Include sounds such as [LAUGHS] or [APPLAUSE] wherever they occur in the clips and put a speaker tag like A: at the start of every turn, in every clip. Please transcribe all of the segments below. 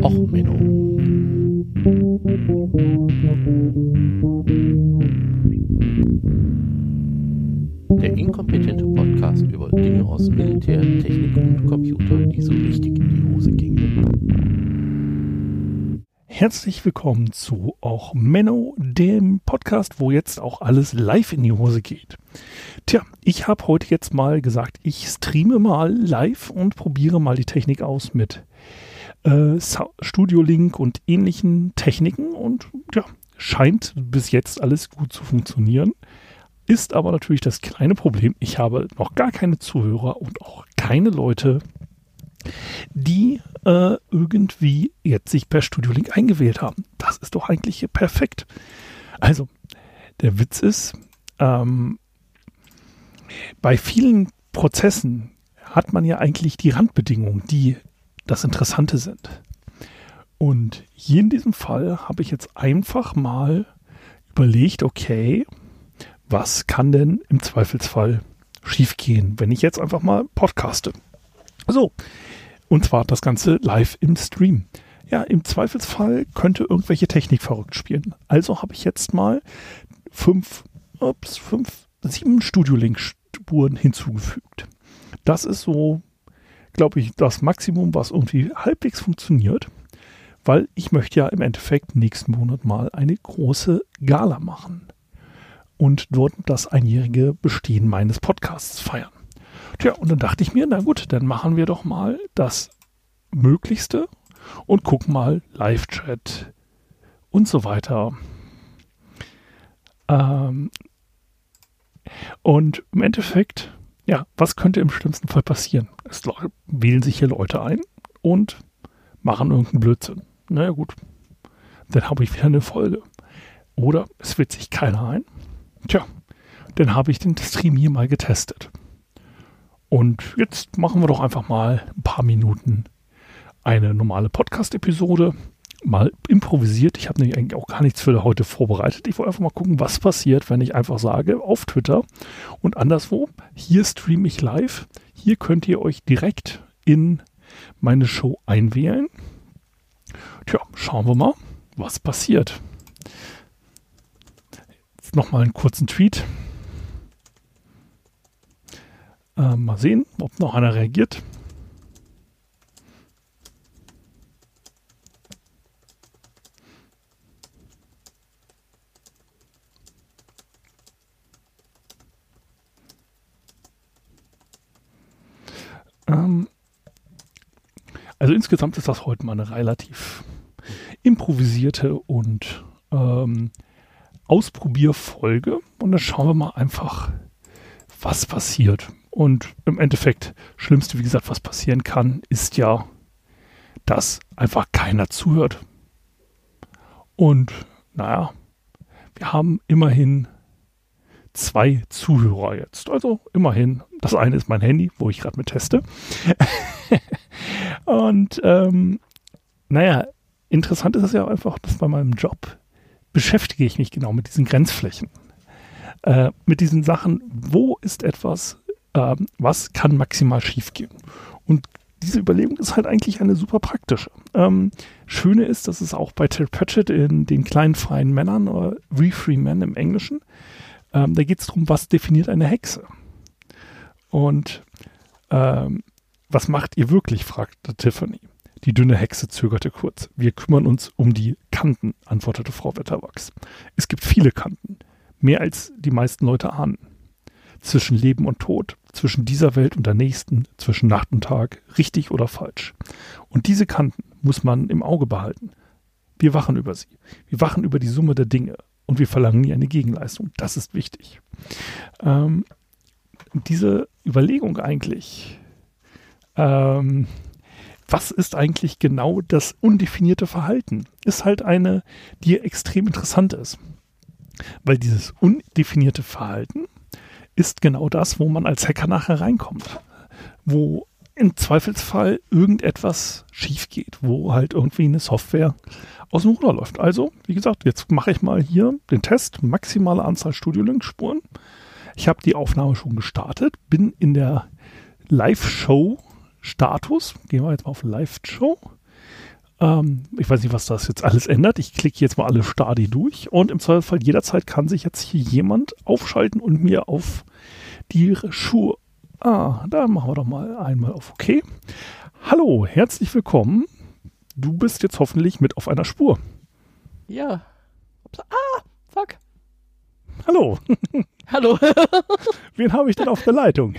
A: Och, Menno. Der inkompetente Podcast über Dinge aus Militär, Technik und Computer, die so richtig in die Hose gingen.
B: Herzlich willkommen zu auch Menno, dem Podcast, wo jetzt auch alles live in die Hose geht. Tja, ich habe heute jetzt mal gesagt, ich streame mal live und probiere mal die Technik aus mit äh, Studio Link und ähnlichen Techniken und ja, scheint bis jetzt alles gut zu funktionieren. Ist aber natürlich das kleine Problem, ich habe noch gar keine Zuhörer und auch keine Leute, die äh, irgendwie jetzt sich per Studio Link eingewählt haben. Das ist doch eigentlich perfekt. Also, der Witz ist, ähm, bei vielen Prozessen hat man ja eigentlich die Randbedingungen, die das Interessante sind. Und hier in diesem Fall habe ich jetzt einfach mal überlegt, okay, was kann denn im Zweifelsfall schiefgehen, wenn ich jetzt einfach mal podcaste? So, und zwar das Ganze live im Stream. Ja, im Zweifelsfall könnte irgendwelche Technik verrückt spielen. Also habe ich jetzt mal fünf, ups, fünf, sieben Studio-Link-Spuren hinzugefügt. Das ist so glaube ich, das Maximum, was irgendwie halbwegs funktioniert, weil ich möchte ja im Endeffekt nächsten Monat mal eine große Gala machen und dort das einjährige Bestehen meines Podcasts feiern. Tja, und dann dachte ich mir, na gut, dann machen wir doch mal das Möglichste und gucken mal Live-Chat und so weiter. Ähm, und im Endeffekt ja, was könnte im schlimmsten Fall passieren? Es wählen sich hier Leute ein und machen irgendeinen Blödsinn. Naja, gut. Dann habe ich wieder eine Folge. Oder es wählt sich keiner ein. Tja, dann habe ich den Stream hier mal getestet. Und jetzt machen wir doch einfach mal ein paar Minuten eine normale Podcast-Episode mal improvisiert. Ich habe nämlich eigentlich auch gar nichts für heute vorbereitet. Ich wollte einfach mal gucken, was passiert, wenn ich einfach sage auf Twitter und anderswo, hier streame ich live. Hier könnt ihr euch direkt in meine Show einwählen. Tja, schauen wir mal, was passiert. Jetzt nochmal einen kurzen Tweet. Äh, mal sehen, ob noch einer reagiert. Also insgesamt ist das heute mal eine relativ improvisierte und ähm, Ausprobierfolge. Und dann schauen wir mal einfach, was passiert. Und im Endeffekt, schlimmste, wie gesagt, was passieren kann, ist ja, dass einfach keiner zuhört. Und naja, wir haben immerhin zwei Zuhörer jetzt. Also immerhin. Das eine ist mein Handy, wo ich gerade mit teste. [LAUGHS] und ähm, naja, interessant ist es ja einfach, dass bei meinem Job beschäftige ich mich genau mit diesen Grenzflächen. Äh, mit diesen Sachen, wo ist etwas, äh, was kann maximal schiefgehen? Und diese Überlegung ist halt eigentlich eine super praktische. Ähm, Schöne ist, dass es auch bei Ted Pratchett in den kleinen freien Männern oder We Free Men im Englischen ähm, da geht es darum, was definiert eine Hexe? Und ähm, was macht ihr wirklich? fragte Tiffany. Die dünne Hexe zögerte kurz. Wir kümmern uns um die Kanten, antwortete Frau Wetterwachs. Es gibt viele Kanten, mehr als die meisten Leute ahnen. Zwischen Leben und Tod, zwischen dieser Welt und der nächsten, zwischen Nacht und Tag, richtig oder falsch. Und diese Kanten muss man im Auge behalten. Wir wachen über sie. Wir wachen über die Summe der Dinge, und wir verlangen nie eine Gegenleistung. Das ist wichtig. Ähm, diese Überlegung eigentlich, ähm, was ist eigentlich genau das undefinierte Verhalten, ist halt eine, die extrem interessant ist. Weil dieses undefinierte Verhalten ist genau das, wo man als Hacker nachher reinkommt. Wo im Zweifelsfall irgendetwas schief geht, wo halt irgendwie eine Software aus dem Ruder läuft. Also, wie gesagt, jetzt mache ich mal hier den Test, maximale Anzahl Studio-Link-Spuren. Ich habe die Aufnahme schon gestartet, bin in der Live-Show-Status. Gehen wir jetzt mal auf Live-Show. Ähm, ich weiß nicht, was das jetzt alles ändert. Ich klicke jetzt mal alle Stadi durch und im Zweifelsfall jederzeit kann sich jetzt hier jemand aufschalten und mir auf die Schuhe. Ah, da machen wir doch mal einmal auf OK. Hallo, herzlich willkommen. Du bist jetzt hoffentlich mit auf einer Spur.
C: Ja. Ah, fuck.
B: Hallo,
C: Hallo. [LAUGHS]
B: wen habe ich denn auf der Leitung?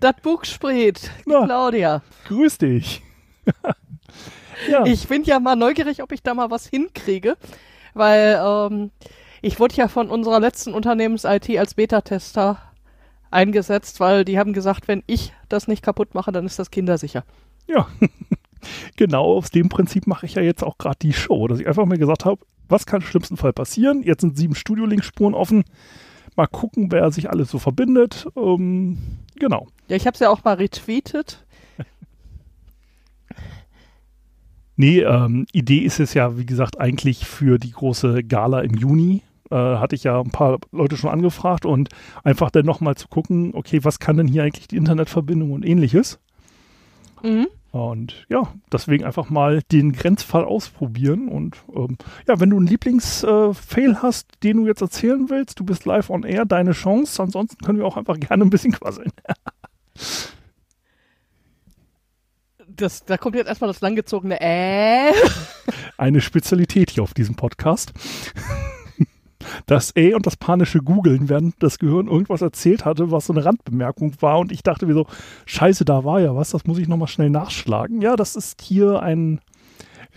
C: Das Buch spricht. Claudia.
B: Grüß dich. [LAUGHS] ja,
C: Ich bin ja mal neugierig, ob ich da mal was hinkriege, weil ähm, ich wurde ja von unserer letzten Unternehmens-IT als Beta-Tester eingesetzt, weil die haben gesagt, wenn ich das nicht kaputt mache, dann ist das kindersicher.
B: ja. [LAUGHS] genau aus dem Prinzip mache ich ja jetzt auch gerade die Show, dass ich einfach mal gesagt habe, was kann im schlimmsten Fall passieren? Jetzt sind sieben Studio-Link-Spuren offen. Mal gucken, wer sich alles so verbindet. Ähm, genau.
C: Ja, ich habe es ja auch mal retweetet. [LAUGHS]
B: Nee, ähm, Idee ist es ja, wie gesagt, eigentlich für die große Gala im Juni. Äh, hatte ich ja ein paar Leute schon angefragt und einfach dann nochmal zu gucken, okay, was kann denn hier eigentlich die Internetverbindung und ähnliches?
C: Mhm.
B: Und ja, deswegen einfach mal den Grenzfall ausprobieren. Und ähm, ja, wenn du einen Lieblingsfail äh, hast, den du jetzt erzählen willst, du bist live on air, deine Chance. Ansonsten können wir auch einfach [LAUGHS] gerne ein bisschen quasseln.
C: Das, da kommt jetzt erstmal das langgezogene Äh.
B: Eine Spezialität hier auf diesem Podcast. Das Äh und das panische Googeln, während das Gehirn irgendwas erzählt hatte, was so eine Randbemerkung war. Und ich dachte mir so, scheiße, da war ja was, das muss ich nochmal schnell nachschlagen. Ja, das ist hier ein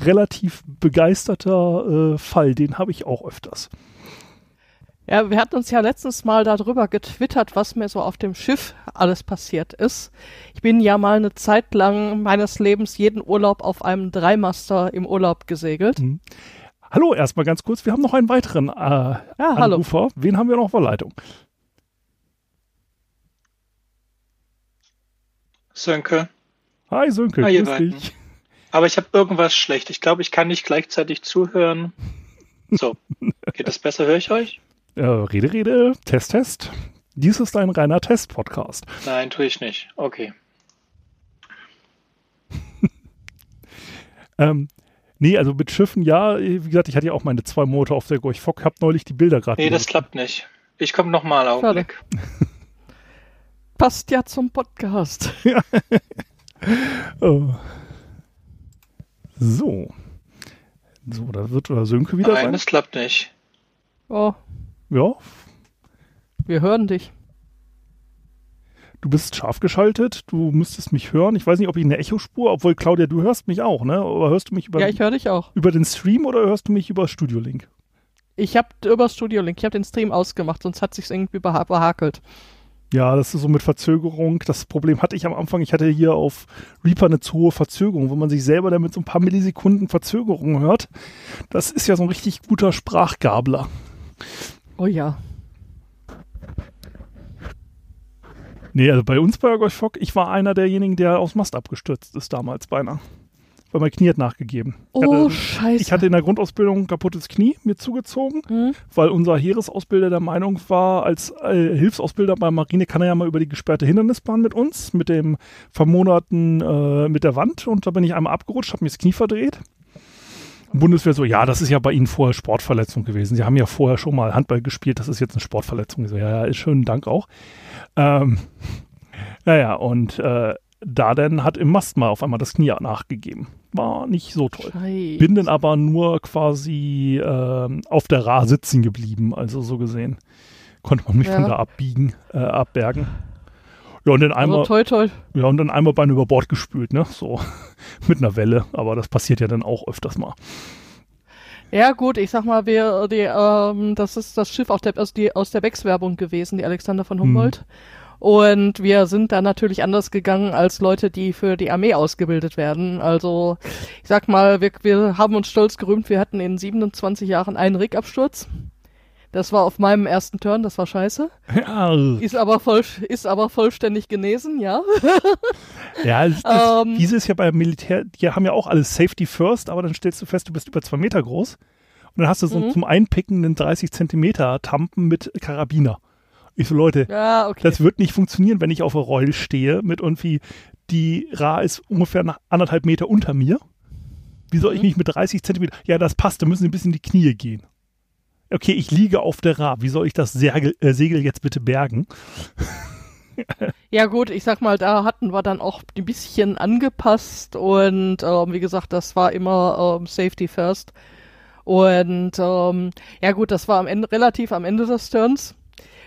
B: relativ begeisterter äh, Fall, den habe ich auch öfters.
C: Ja, wir hatten uns ja letztens mal darüber getwittert, was mir so auf dem Schiff alles passiert ist. Ich bin ja mal eine Zeit lang meines Lebens jeden Urlaub auf einem Dreimaster im Urlaub gesegelt.
B: Mhm. Hallo, erstmal ganz kurz. Wir haben noch einen weiteren äh,
C: Ja, hallo.
B: Anrufer. Wen haben wir noch auf der Leitung?
D: Sönke.
B: Hi, Sönke,
D: Hi,
B: grüß dich.
D: Aber ich habe irgendwas schlecht. Ich glaube, ich kann nicht gleichzeitig zuhören. So, [LAUGHS] geht das besser? Höre ich euch?
B: Äh, rede, rede, Test, Test. Dies ist ein reiner Test-Podcast.
D: Nein, tue ich nicht. Okay. [LAUGHS]
B: Ähm, nee, also mit Schiffen, ja, wie gesagt, ich hatte ja auch meine zwei Monate auf der Gorch Fock, hab neulich die Bilder gerade.
D: Nee, das klappt nicht. Ich komme nochmal, Augenblick. [LAUGHS]
C: Passt ja zum Podcast. [LAUGHS]
B: Oh. So. So, da wird oder Sönke wieder
D: Nein,
B: sein.
D: das klappt nicht.
C: Oh,
B: Ja,
C: wir hören dich.
B: du bist scharf geschaltet, du müsstest mich hören. Ich weiß nicht, ob ich eine Echospur, obwohl Claudia, du hörst mich auch, ne? Aber hörst du mich über,
C: Ja, ich höre dich auch.
B: über den Stream oder hörst du mich über Studio Link?
C: Ich habe über Studio Link, ich habe den Stream ausgemacht, sonst hat sich's irgendwie beha behakelt.
B: Ja, das ist so mit Verzögerung. Das Problem hatte ich am Anfang. Ich hatte hier auf Reaper eine zu hohe Verzögerung, wo man sich selber damit so ein paar Millisekunden Verzögerung hört. Das ist ja so ein richtig guter Sprachgabler.
C: Oh ja.
B: Nee, also bei uns bei Gorch Fock, ich war einer derjenigen, der aus Mast abgestürzt ist damals beinahe. Weil mein Knie hat nachgegeben. Ich
C: Oh,
B: hatte,
C: scheiße.
B: ich hatte in der Grundausbildung ein kaputtes Knie mir zugezogen,
C: Hm?
B: weil unser Heeresausbilder der Meinung war, als äh, Hilfsausbilder bei Marine kann er ja mal über die gesperrte Hindernisbahn mit uns, mit dem vermonaten äh, mit der Wand. Und da bin ich einmal abgerutscht, habe mir das Knie verdreht. Bundeswehr so, ja, das ist ja bei Ihnen vorher Sportverletzung gewesen. Sie haben ja vorher schon mal Handball gespielt, das ist jetzt eine Sportverletzung. So, ja, ja, schönen Dank auch. Ähm, [LAUGHS] naja, und äh, da dann hat im Mast mal auf einmal das Knie nachgegeben. War nicht so toll.
C: Scheiße.
B: Bin dann aber nur quasi ähm, auf der Ra sitzen geblieben, also so gesehen. Konnte man mich
C: Ja.
B: von da abbiegen, äh, abbergen. Ja, und dann einmal,
C: Also toi toi.
B: ja, und dann einmal Bein über Bord gespült, ne? So [LAUGHS] mit einer Welle. Aber das passiert ja dann auch öfters mal.
C: Ja gut, ich sag mal, wir, die, ähm, das ist das Schiff aus der, aus, die, aus der Becks-Werbung gewesen, die Alexander von Humboldt. Und wir sind da natürlich anders gegangen als Leute, die für die Armee ausgebildet werden. Also ich sag mal, wir, wir haben uns stolz gerühmt, wir hatten in 27 Jahren einen Rickabsturz. Das war auf meinem ersten Turn, das war scheiße. Ist aber, voll, ist aber vollständig genesen, ja. [LAUGHS]
B: ja das, das,
C: Ähm.
B: diese ist ja beim Militär, die haben ja auch alles Safety First, aber dann stellst du fest, du bist über zwei Meter groß. Und dann hast du so
C: Mhm.
B: zum Einpicken einen 30 Zentimeter Tampen mit Karabiner. Ich so, Leute,
C: Ja, okay.
B: Das wird nicht funktionieren, wenn ich auf der Roll stehe mit irgendwie, die Ra ist ungefähr nach anderthalb Meter unter mir. Wie soll ich
C: Mhm.
B: mich mit 30 Zentimeter? Ja, das passt, da müssen Sie ein bisschen in die Knie gehen. Okay, ich liege auf der Ra. Wie soll ich das Segel, äh, Segel jetzt bitte bergen?
C: Ja gut, ich sag mal, da hatten wir dann auch ein bisschen angepasst und ähm, wie gesagt, das war immer ähm, Safety First. Und ähm, ja gut, das war am Ende relativ am Ende des Turns.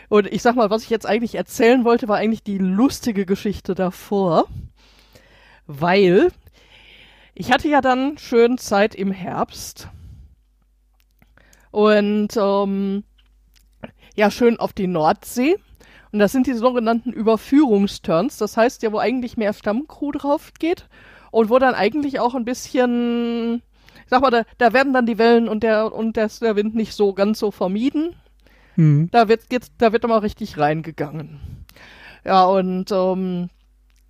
C: Und ich sag mal, was ich jetzt eigentlich erzählen wollte, war eigentlich die lustige Geschichte davor. Weil ich hatte ja dann schön Zeit im Herbst. Und ähm, ja, schön auf die Nordsee. Und das sind die sogenannten Überführungsturns. Das heißt ja, wo eigentlich mehr Stammcrew drauf geht und wo dann eigentlich auch ein bisschen, ich sag mal, da, da werden dann die Wellen und der und das, der Wind nicht so ganz so vermieden.
B: Hm.
C: Da wird geht's, da wird immer richtig reingegangen. Ja, und ähm,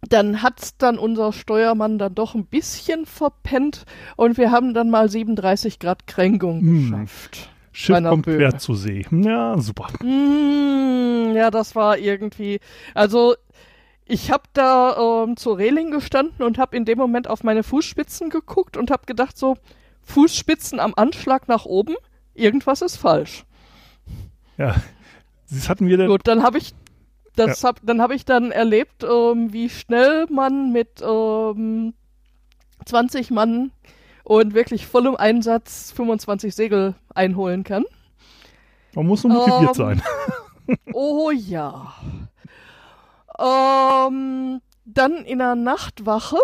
C: dann hat's dann unser Steuermann dann doch ein bisschen verpennt und wir haben dann mal 37 Grad Kränkung
B: Hm.
C: geschafft.
B: Schiff kommt
C: Böe.
B: quer zu See. Ja, super.
C: Mm, ja, das war irgendwie. Also, ich habe da ähm, zur Reling gestanden und habe in dem Moment auf meine Fußspitzen geguckt und habe gedacht so, Fußspitzen am Anschlag nach oben, irgendwas ist falsch.
B: Ja. Das hatten wir denn.
C: Gut, dann habe ich das hab, dann habe ich dann erlebt, ähm, wie schnell man mit ähm, 20 Mann und wirklich vollem Einsatz 25 Segel einholen kann.
B: Man muss nur motiviert
C: Ähm,
B: sein. [LAUGHS]
C: Oh ja. Ähm, dann in der Nachtwache.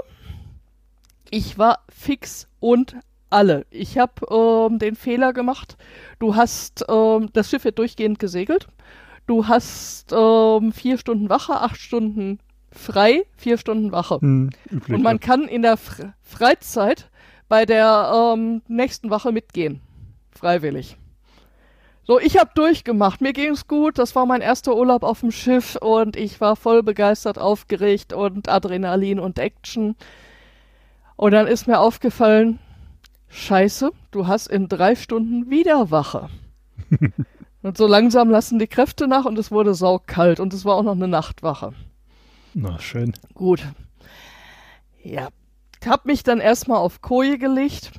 C: Ich war fix und alle. Ich habe ähm, den Fehler gemacht. Du hast, ähm, das Schiff wird durchgehend gesegelt. Du hast ähm, vier Stunden Wache, acht Stunden frei, vier Stunden Wache.
B: Hm, üblich.
C: Und man kann in der Fre Freizeit bei der ähm, nächsten Wache mitgehen. Freiwillig. So, ich habe durchgemacht. Mir ging's gut. Das war mein erster Urlaub auf dem Schiff und ich war voll begeistert, aufgeregt und Adrenalin und Action. Und dann ist mir aufgefallen, Scheiße, du hast in drei Stunden wieder Wache. [LAUGHS] und so langsam lassen die Kräfte nach und es wurde saukalt und es war auch noch eine Nachtwache.
B: Na, schön.
C: Gut. Ja. Hab mich dann erstmal auf Koje gelegt.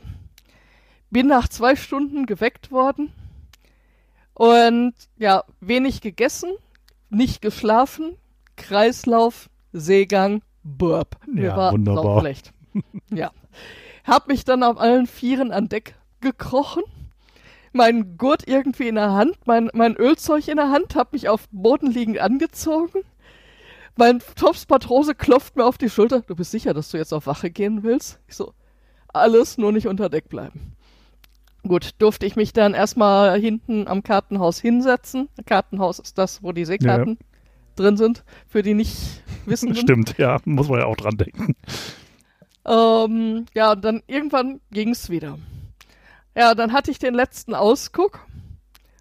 C: Bin nach zwei Stunden geweckt worden. Und ja, wenig gegessen, nicht geschlafen, Kreislauf, Seegang, Burp. Mir
B: Ja,
C: war
B: wunderbar. [LAUGHS]
C: ja. Hab mich dann auf allen Vieren an Deck gekrochen. Mein Gurt irgendwie in der Hand, mein, mein Ölzeug in der Hand, hab mich auf Boden liegend angezogen. Mein Topspatrose klopft mir auf die Schulter. Du bist sicher, dass du jetzt auf Wache gehen willst? Ich so, alles nur nicht unter Deck bleiben. Gut, durfte ich mich dann erstmal hinten am Kartenhaus hinsetzen. Kartenhaus ist das, wo die Seekarten drin sind, für die nicht wissen. [LAUGHS]
B: Stimmt, ja, muss man ja auch dran denken.
C: Ähm, ja, und dann irgendwann ging's wieder. Ja, dann hatte ich den letzten Ausguck.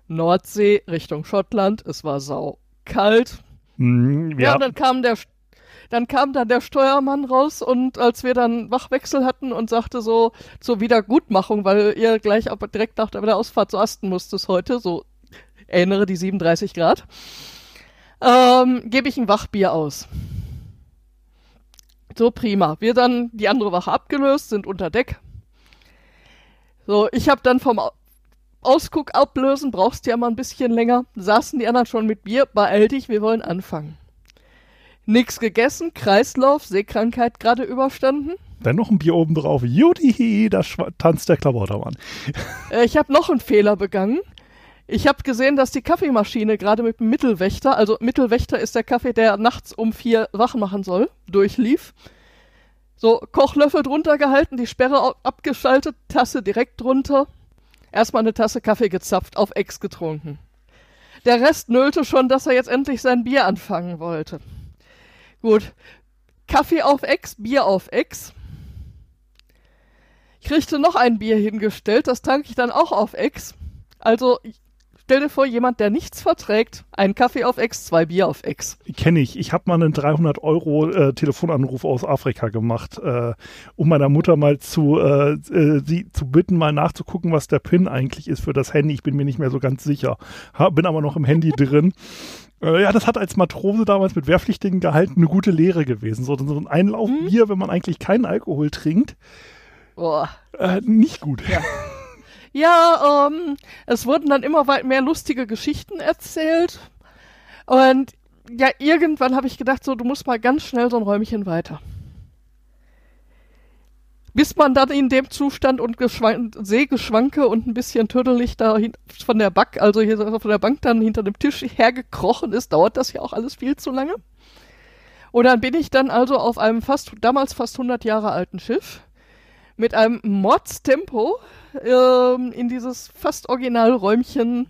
C: Nordsee Richtung Schottland. Es war sau kalt.
B: Hm,
C: Ja,
B: ja,
C: dann kam der, dann kam dann der Steuermann raus und als wir dann Wachwechsel hatten und sagte so zur Wiedergutmachung, weil ihr gleich aber direkt nach der Ausfahrt zu Asten musstet heute, so erinnere die 37 Grad, ähm, gebe ich ein Wachbier aus. So prima. Wir dann die andere Wache abgelöst, sind unter Deck. So, ich habe dann vom Au- Ausguck ablösen, brauchst ja mal ein bisschen länger. Saßen die anderen schon mit Bier, beeil dich, wir wollen anfangen. Nix gegessen, Kreislauf, Seekrankheit gerade überstanden.
B: dann noch ein Bier oben drauf. Juti, da tanzt der Klabautermann. [LAUGHS]
C: Äh, ich habe noch einen Fehler begangen. Ich habe gesehen, dass die Kaffeemaschine gerade mit dem Mittelwächter, also Mittelwächter ist der Kaffee, der nachts um vier wach machen soll, durchlief. So, Kochlöffel drunter gehalten, die Sperre abgeschaltet, Tasse direkt drunter. Erstmal eine Tasse Kaffee gezapft, auf Ex getrunken. Der Rest nölte schon, dass er jetzt endlich sein Bier anfangen wollte. Gut. Kaffee auf Ex, Bier auf Ex. Ich kriegte noch ein Bier hingestellt, das trank ich dann auch auf Ex. Also, stell dir vor, jemand, der nichts verträgt, ein Kaffee auf Ex, zwei Bier auf Ex.
B: Kenne ich. Ich habe mal einen 300 Euro äh, Telefonanruf aus Afrika gemacht, äh, um meiner Mutter mal zu, äh, äh, sie zu bitten, mal nachzugucken, was der PIN eigentlich ist für das Handy. Ich bin mir nicht mehr so ganz sicher. Ha, bin aber noch im Handy drin. [LAUGHS] Äh, ja, das hat als Matrose damals mit Wehrpflichtigen gehalten eine gute Lehre gewesen. So, so ein Einlaufbier, wenn man eigentlich keinen Alkohol trinkt.
C: Boah.
B: Äh, nicht gut.
C: Ja. [LAUGHS] Ja, ähm, es wurden dann immer weit mehr lustige Geschichten erzählt. Und ja, irgendwann habe ich gedacht, so, du musst mal ganz schnell so ein Räumchen weiter. Bis man dann in dem Zustand und Geschwan Sehgeschwanke und ein bisschen tüdelig da von der Bank, also hier von der Bank dann hinter dem Tisch hergekrochen ist, dauert das ja auch alles viel zu lange. Und dann bin ich dann also auf einem fast, damals fast 100 Jahre alten Schiff mit einem Mordstempo ähm, in dieses fast original Räumchen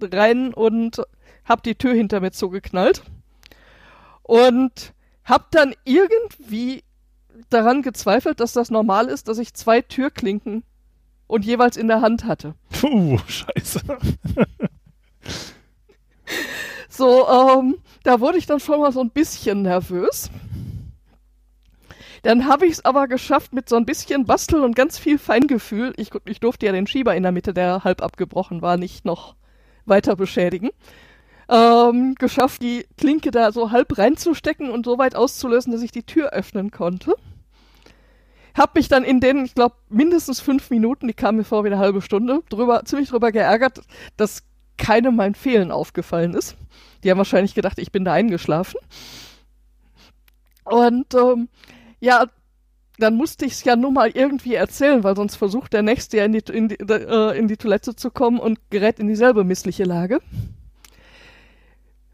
C: rein und hab die Tür hinter mir zugeknallt und hab dann irgendwie daran gezweifelt, dass das normal ist, dass ich zwei Türklinken und jeweils in der Hand hatte.
B: Puh, scheiße.
C: so, ähm, da wurde ich dann schon mal so ein bisschen nervös. Dann habe ich es aber geschafft mit so ein bisschen Basteln und ganz viel Feingefühl. Ich, ich durfte ja den Schieber in der Mitte, der halb abgebrochen war, nicht noch weiter beschädigen. Ähm, geschafft, die Klinke da so halb reinzustecken und so weit auszulösen, dass ich die Tür öffnen konnte. Hab mich dann in den, ich glaube, mindestens fünf Minuten, die kamen mir vor wie eine halbe Stunde, drüber, ziemlich drüber geärgert, dass keinem mein Fehlen aufgefallen ist. Die haben wahrscheinlich gedacht, ich bin da eingeschlafen. Und ähm, ja, dann musste ich es ja nur mal irgendwie erzählen, weil sonst versucht der Nächste ja in die, in, die, äh, in die Toilette zu kommen und gerät in dieselbe missliche Lage.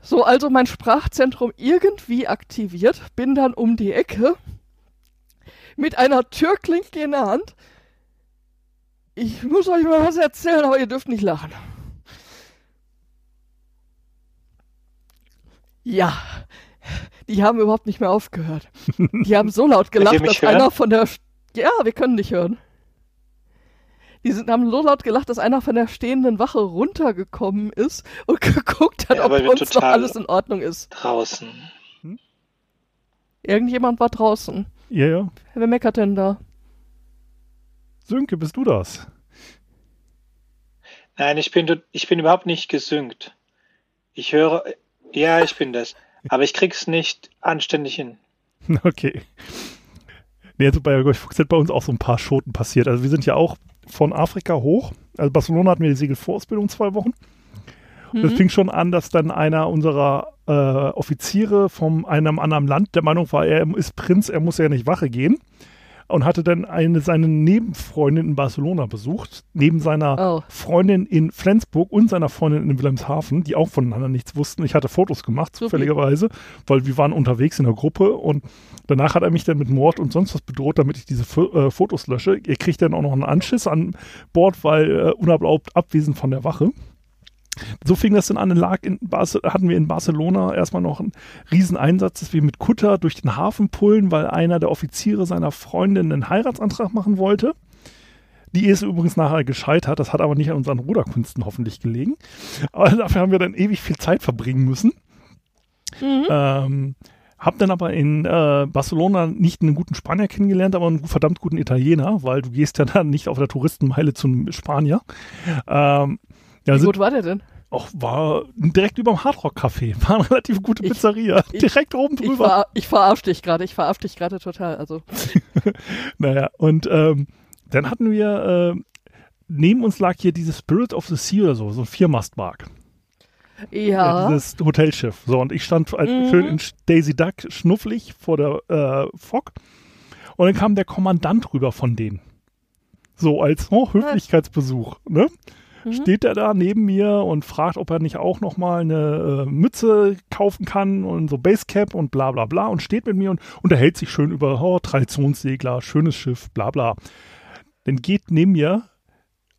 C: So, also mein Sprachzentrum irgendwie aktiviert, bin dann um die Ecke mit einer Türklinke in der Hand. Ich muss euch mal was erzählen, aber ihr dürft nicht lachen. Ja, die haben überhaupt nicht mehr aufgehört. Die haben so laut gelacht, dass hören? einer von der. Ja, wir können dich hören. Die sind, haben so laut gelacht, dass einer von der stehenden Wache runtergekommen ist und [LAUGHS] geguckt hat, ja, ob bei uns noch alles in Ordnung ist.
D: Draußen.
C: Hm? Irgendjemand war draußen.
B: Ja, ja.
C: Wer meckert denn da?
B: Sönke, bist du das?
D: Nein, ich bin, ich bin überhaupt nicht gesüngt. Ich höre, ja, ich bin das. Aber ich krieg's nicht anständig hin. [LAUGHS]
B: Okay. Nee, also bei Golf sind bei uns auch so ein paar Schoten passiert. Also wir sind ja auch von Afrika hoch. Also Barcelona hatten wir die Segelvorausbildung zwei Wochen. Mhm. Das fing schon an, dass dann einer unserer äh, Offiziere von einem anderen Land der Meinung war, er ist Prinz, er muss ja nicht Wache gehen und hatte dann eine seine Nebenfreundin in Barcelona besucht, neben seiner oh. Freundin in Flensburg und seiner Freundin in Wilhelmshaven, die auch voneinander nichts wussten. Ich hatte Fotos gemacht, zufälligerweise, weil wir waren unterwegs in der Gruppe und danach hat er mich dann mit Mord und sonst was bedroht, damit ich diese F äh, Fotos lösche. Er kriegt dann auch noch einen Anschiss an Bord, weil äh, unerlaubt abwesend von der Wache. So fing das dann an, lag in hatten wir in Barcelona erstmal noch einen riesen Einsatz, dass wir mit Kutter durch den Hafen pullen, weil einer der Offiziere seiner Freundin einen Heiratsantrag machen wollte. Die ist übrigens nachher gescheitert, das hat aber nicht an unseren Ruderkünsten hoffentlich gelegen. Aber [LAUGHS] dafür haben wir dann ewig viel Zeit verbringen müssen. Mhm. Ähm, hab dann aber in äh, Barcelona nicht einen guten Spanier kennengelernt, aber einen verdammt guten Italiener, weil du gehst ja dann nicht auf der Touristenmeile zum Spanier. Ähm,
C: ja, Wie gut war der denn?
B: Auch war direkt über dem Hardrock Café. [LAUGHS] War eine relativ gute Pizzeria. Ich, direkt oben drüber.
C: Ich, ver, ich verarsche dich gerade. Ich verarsche dich gerade total. Also. [LAUGHS]
B: naja, und ähm, dann hatten wir, äh, neben uns lag hier dieses Spirit of the Sea oder so, so ein Viermastmark.
C: Ja. ja.
B: Dieses Hotelschiff. So, und ich stand mhm. schön in Daisy Duck schnufflig vor der äh, Fock. Und dann kam der Kommandant rüber von denen. So als oh, Höflichkeitsbesuch. Ne? Mhm. steht er da neben mir und fragt, ob er nicht auch noch mal eine äh, Mütze kaufen kann und so Basecap und bla bla bla und steht mit mir und unterhält sich schön über oh, Traditionssegler, schönes Schiff, bla bla. Dann geht neben mir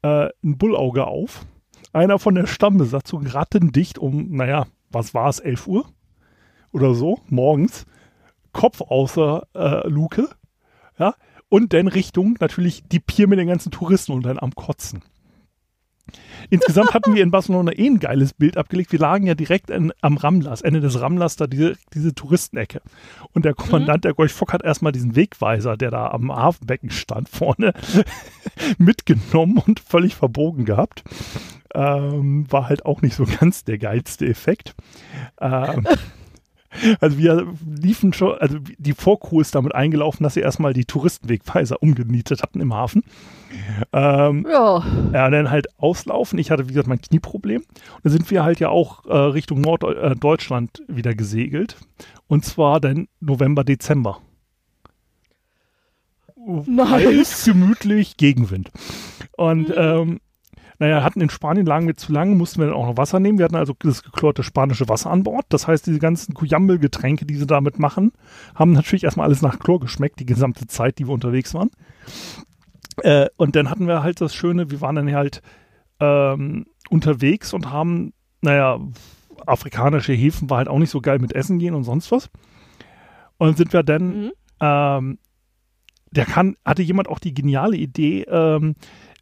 B: äh, ein Bullauge auf. Einer von der Stammbesatzung rattendicht um, naja, was war es, 11 Uhr oder so, morgens. Kopf außer äh, Luke, ja, und dann Richtung natürlich die Pier mit den ganzen Touristen und dann am Kotzen. Insgesamt hatten wir in Barcelona eh ein geiles Bild abgelegt. Wir lagen ja direkt in, am Ramlas, Ende des Ramlas, da diese, diese Touristenecke. Und der Kommandant mhm. der Gorch Fock hat erstmal diesen Wegweiser, der da am Hafenbecken stand, vorne [LAUGHS] mitgenommen und völlig verbogen gehabt. Ähm, war halt auch nicht so ganz der geilste Effekt. Ähm, Also wir liefen schon, also die Vorcrew ist damit eingelaufen, dass sie erstmal die Touristenwegweiser umgenietet hatten im Hafen. Ähm,
C: Ja.
B: ja, dann halt auslaufen. Ich hatte, wie gesagt, mein Knieproblem. Und dann sind wir halt ja auch äh, Richtung Norddeutschland wieder gesegelt. Und zwar dann November, Dezember.
C: Nice.
B: Heiß, gemütlich, Gegenwind. Und ähm, naja, hatten in Spanien lagen wir zu lange, mussten wir dann auch noch Wasser nehmen. Wir hatten also das geklorte spanische Wasser an Bord. Das heißt, diese ganzen Kujambel-Getränke, die sie damit machen, haben natürlich erstmal alles nach Chlor geschmeckt, die gesamte Zeit, die wir unterwegs waren. Äh, und dann hatten wir halt das Schöne, wir waren dann halt ähm, unterwegs und haben, naja, afrikanische Häfen war halt auch nicht so geil mit Essen gehen und sonst was. Und sind wir dann
C: Mhm.
B: ähm, der kann, hatte jemand auch die geniale Idee, ähm,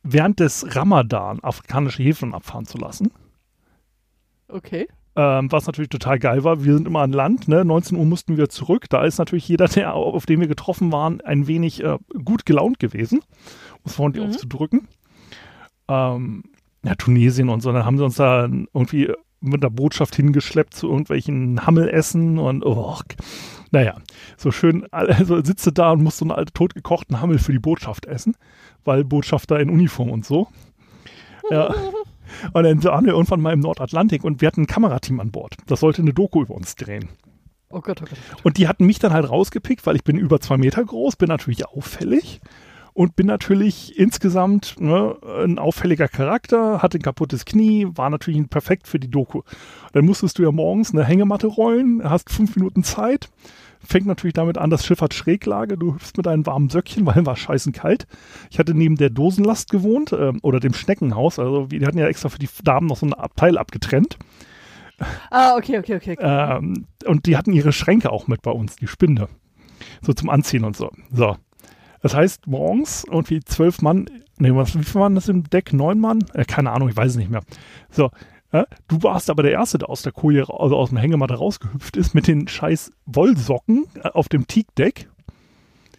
B: während des Ramadan afrikanische Häfen abfahren zu lassen.
C: Okay.
B: Ähm, was natürlich total geil war. Wir sind immer an Land, ne? 19 Uhr mussten wir zurück. Da ist natürlich jeder, der, auf den wir getroffen waren, ein wenig äh, gut gelaunt gewesen, um es vorhin
C: Mhm.
B: auszudrücken. Ähm, ja, Tunesien und so, dann haben sie uns da irgendwie mit der Botschaft hingeschleppt zu irgendwelchen Hammelessen und oh, naja, so schön, [LAUGHS] also sitze da und musst so einen alten totgekochten Hammel für die Botschaft essen, weil Botschafter in Uniform und so. Ja. Und dann waren wir irgendwann mal im Nordatlantik und wir hatten ein Kamerateam an Bord. Das sollte eine Doku über uns drehen.
C: Oh Gott, oh Gott. Oh Gott.
B: Und die hatten mich dann halt rausgepickt, weil ich bin über zwei Meter groß, bin natürlich auffällig und bin natürlich insgesamt ne, ein auffälliger Charakter, hatte ein kaputtes Knie, war natürlich perfekt für die Doku. Dann musstest du ja morgens eine Hängematte rollen, hast fünf Minuten Zeit. Fängt natürlich damit an, das Schiff hat Schräglage, du hüpfst mit deinen warmen Söckchen, weil war scheißen kalt. Ich hatte neben der Dosenlast gewohnt ähm, oder dem Schneckenhaus, also wir hatten ja extra für die Damen noch so ein Abteil abgetrennt.
C: Ah, okay, okay, okay. okay.
B: Ähm, und die hatten ihre Schränke auch mit bei uns, die Spinde. So zum Anziehen und so. So. Das heißt, morgens irgendwie zwölf Mann, nee, was, wie viel waren das im Deck? Neun Mann? Äh, keine Ahnung, ich weiß es nicht mehr. So. Du warst aber der Erste, der aus der Koje, also aus dem Hängematte rausgehüpft ist, mit den scheiß Wollsocken äh, auf dem Teakdeck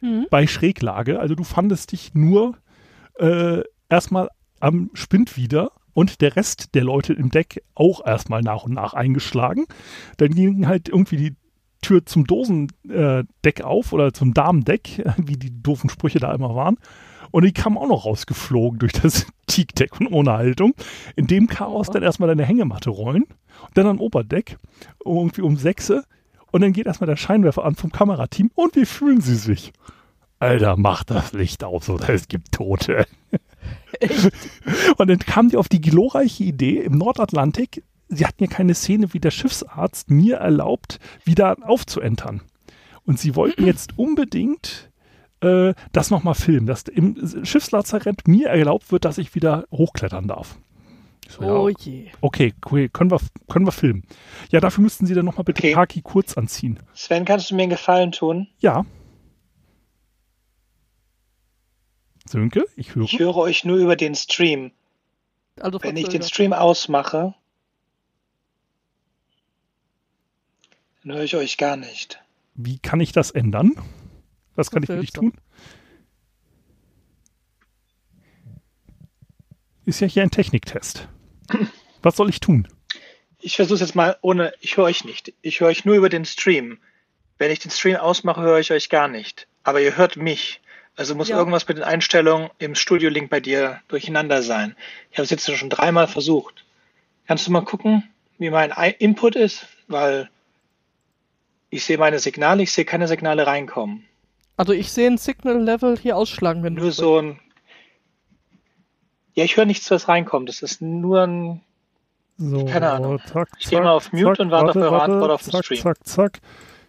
C: Mhm.
B: bei Schräglage. Also du fandest dich nur äh, erstmal am Spind wieder und der Rest der Leute im Deck auch erstmal nach und nach eingeschlagen. Dann ging halt irgendwie die Tür zum Dosendeck äh, auf oder zum Damendeck, [LAUGHS] wie die doofen Sprüche da immer waren. Und die kam auch noch rausgeflogen durch das [LAUGHS] Teakdeck und ohne Haltung. In dem Chaos dann erstmal deine Hängematte rollen. Und dann am Oberdeck, irgendwie um sechse. Und dann geht erstmal der Scheinwerfer an vom Kamerateam. Und wie fühlen sie sich? Alter, mach das Licht aus oder es gibt Tote. [LAUGHS] Und dann kam die auf die glorreiche Idee im Nordatlantik, sie hatten ja keine Szene, wie der Schiffsarzt mir erlaubt, wieder aufzuentern. Und sie wollten [CLEARS THROAT] jetzt unbedingt äh, das nochmal filmen, dass im Schiffslazarett mir erlaubt wird, dass ich wieder hochklettern darf. So,
C: Oh
B: ja,
C: je.
B: okay, cool, können wir, können wir filmen. Ja, dafür müssten Sie dann nochmal bitte
D: Okay.
B: Kaki kurz anziehen.
D: Sven, kannst du mir einen Gefallen tun?
B: Ja. Sönke, ich höre.
D: Ich höre euch nur über den Stream.
C: Also
D: Wenn ich den. Stream ausmache, dann höre ich euch gar nicht.
B: Wie kann ich das ändern? Was kann ich für dich tun? Ist ja hier ein Techniktest. Was soll ich tun?
D: Ich versuche es jetzt mal ohne, ich höre euch nicht. Ich höre euch nur über den Stream. Wenn ich den Stream ausmache, höre ich euch gar nicht. Aber ihr hört mich. Also muss
C: Ja.
D: irgendwas mit den Einstellungen im Studio-Link bei dir durcheinander sein. Ich habe es jetzt schon dreimal versucht. Kannst du mal gucken, wie mein Input ist? Weil ich sehe meine Signale, ich sehe keine Signale reinkommen.
C: Also ich sehe ein Signal-Level hier ausschlagen, wenn du
D: Nur so ein. Ja, ich höre nichts, was reinkommt. Das ist nur ein.
B: So,
D: Keine Ahnung.
B: Zack,
D: Ich gehe mal auf Mute und warte auf eure Antwort auf den
B: zack,
D: Stream.
B: Zack, zack.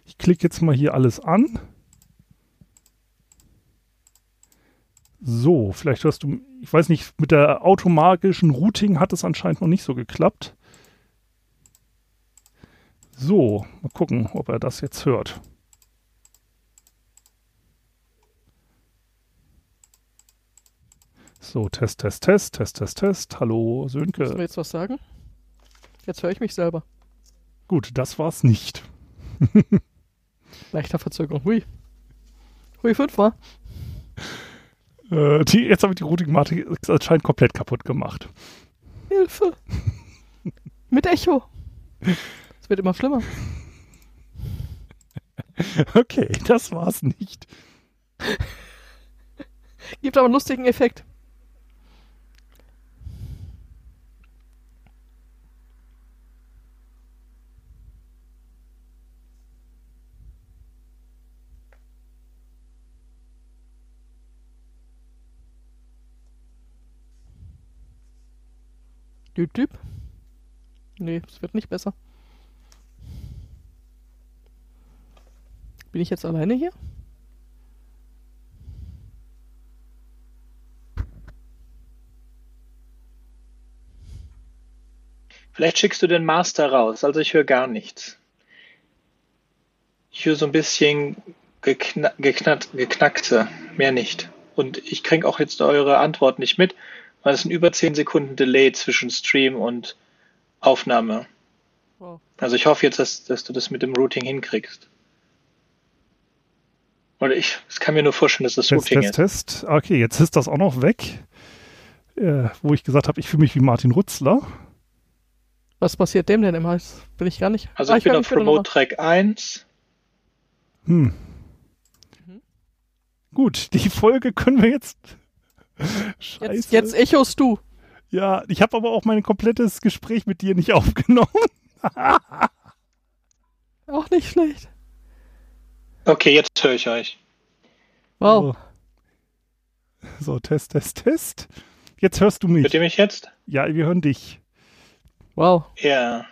B: Ich klicke jetzt mal hier alles an. So, vielleicht hörst du, ich weiß nicht, mit der automatischen Routing hat es anscheinend noch nicht so geklappt. So, mal gucken, ob er das jetzt hört. So, Test, Test, Test, Test, Test, Test. Hallo,
C: Müssen wir
B: Sönke.
C: jetzt was sagen? Jetzt höre ich mich selber.
B: Gut, das war's nicht. [LAUGHS]
C: Leichter Verzögerung. Hui. Hui, fünfmal. [LAUGHS]
B: Äh, die, jetzt habe ich die Routing-Matrix anscheinend komplett kaputt gemacht.
C: Hilfe. [LAUGHS] Mit Echo. Es wird immer schlimmer. [LAUGHS]
B: Okay, das war's nicht.
C: Gibt aber einen lustigen Effekt. Düb, düb. Nee, es wird nicht besser. Bin ich jetzt alleine hier?
D: Vielleicht schickst du den Master raus. Also ich höre gar nichts. Ich höre so ein bisschen gekna geknatt, geknackte, mehr nicht. Und ich kriege auch jetzt eure Antwort nicht mit, weil es sind über 10 Sekunden Delay zwischen Stream und Aufnahme.
C: Wow.
D: Also ich hoffe jetzt, dass, dass du das mit dem Routing hinkriegst. Oder ich, es kann mir nur vorstellen, dass das
B: Test,
D: Routing
B: Test,
D: ist.
B: Test. Okay, jetzt ist das auch noch weg. Äh, wo ich gesagt habe, ich fühle mich wie Martin Rutzler.
C: Was passiert dem denn immer? Das bin ich gar nicht.
D: Also
C: Ah,
D: ich bin auf Remote Track 1.
B: Hm.
C: Mhm.
B: Gut, die Folge können wir jetzt. Scheiße.
C: Jetzt, jetzt echos du.
B: Ja, ich habe aber auch mein komplettes Gespräch mit dir nicht [LAUGHS] aufgenommen.
C: Auch nicht schlecht.
D: Okay, jetzt höre ich euch.
C: Wow.
B: So. so, Test, Test, Test. Jetzt hörst du mich.
D: Hört ihr mich jetzt?
B: Ja, wir hören dich.
C: Wow.
D: Ja.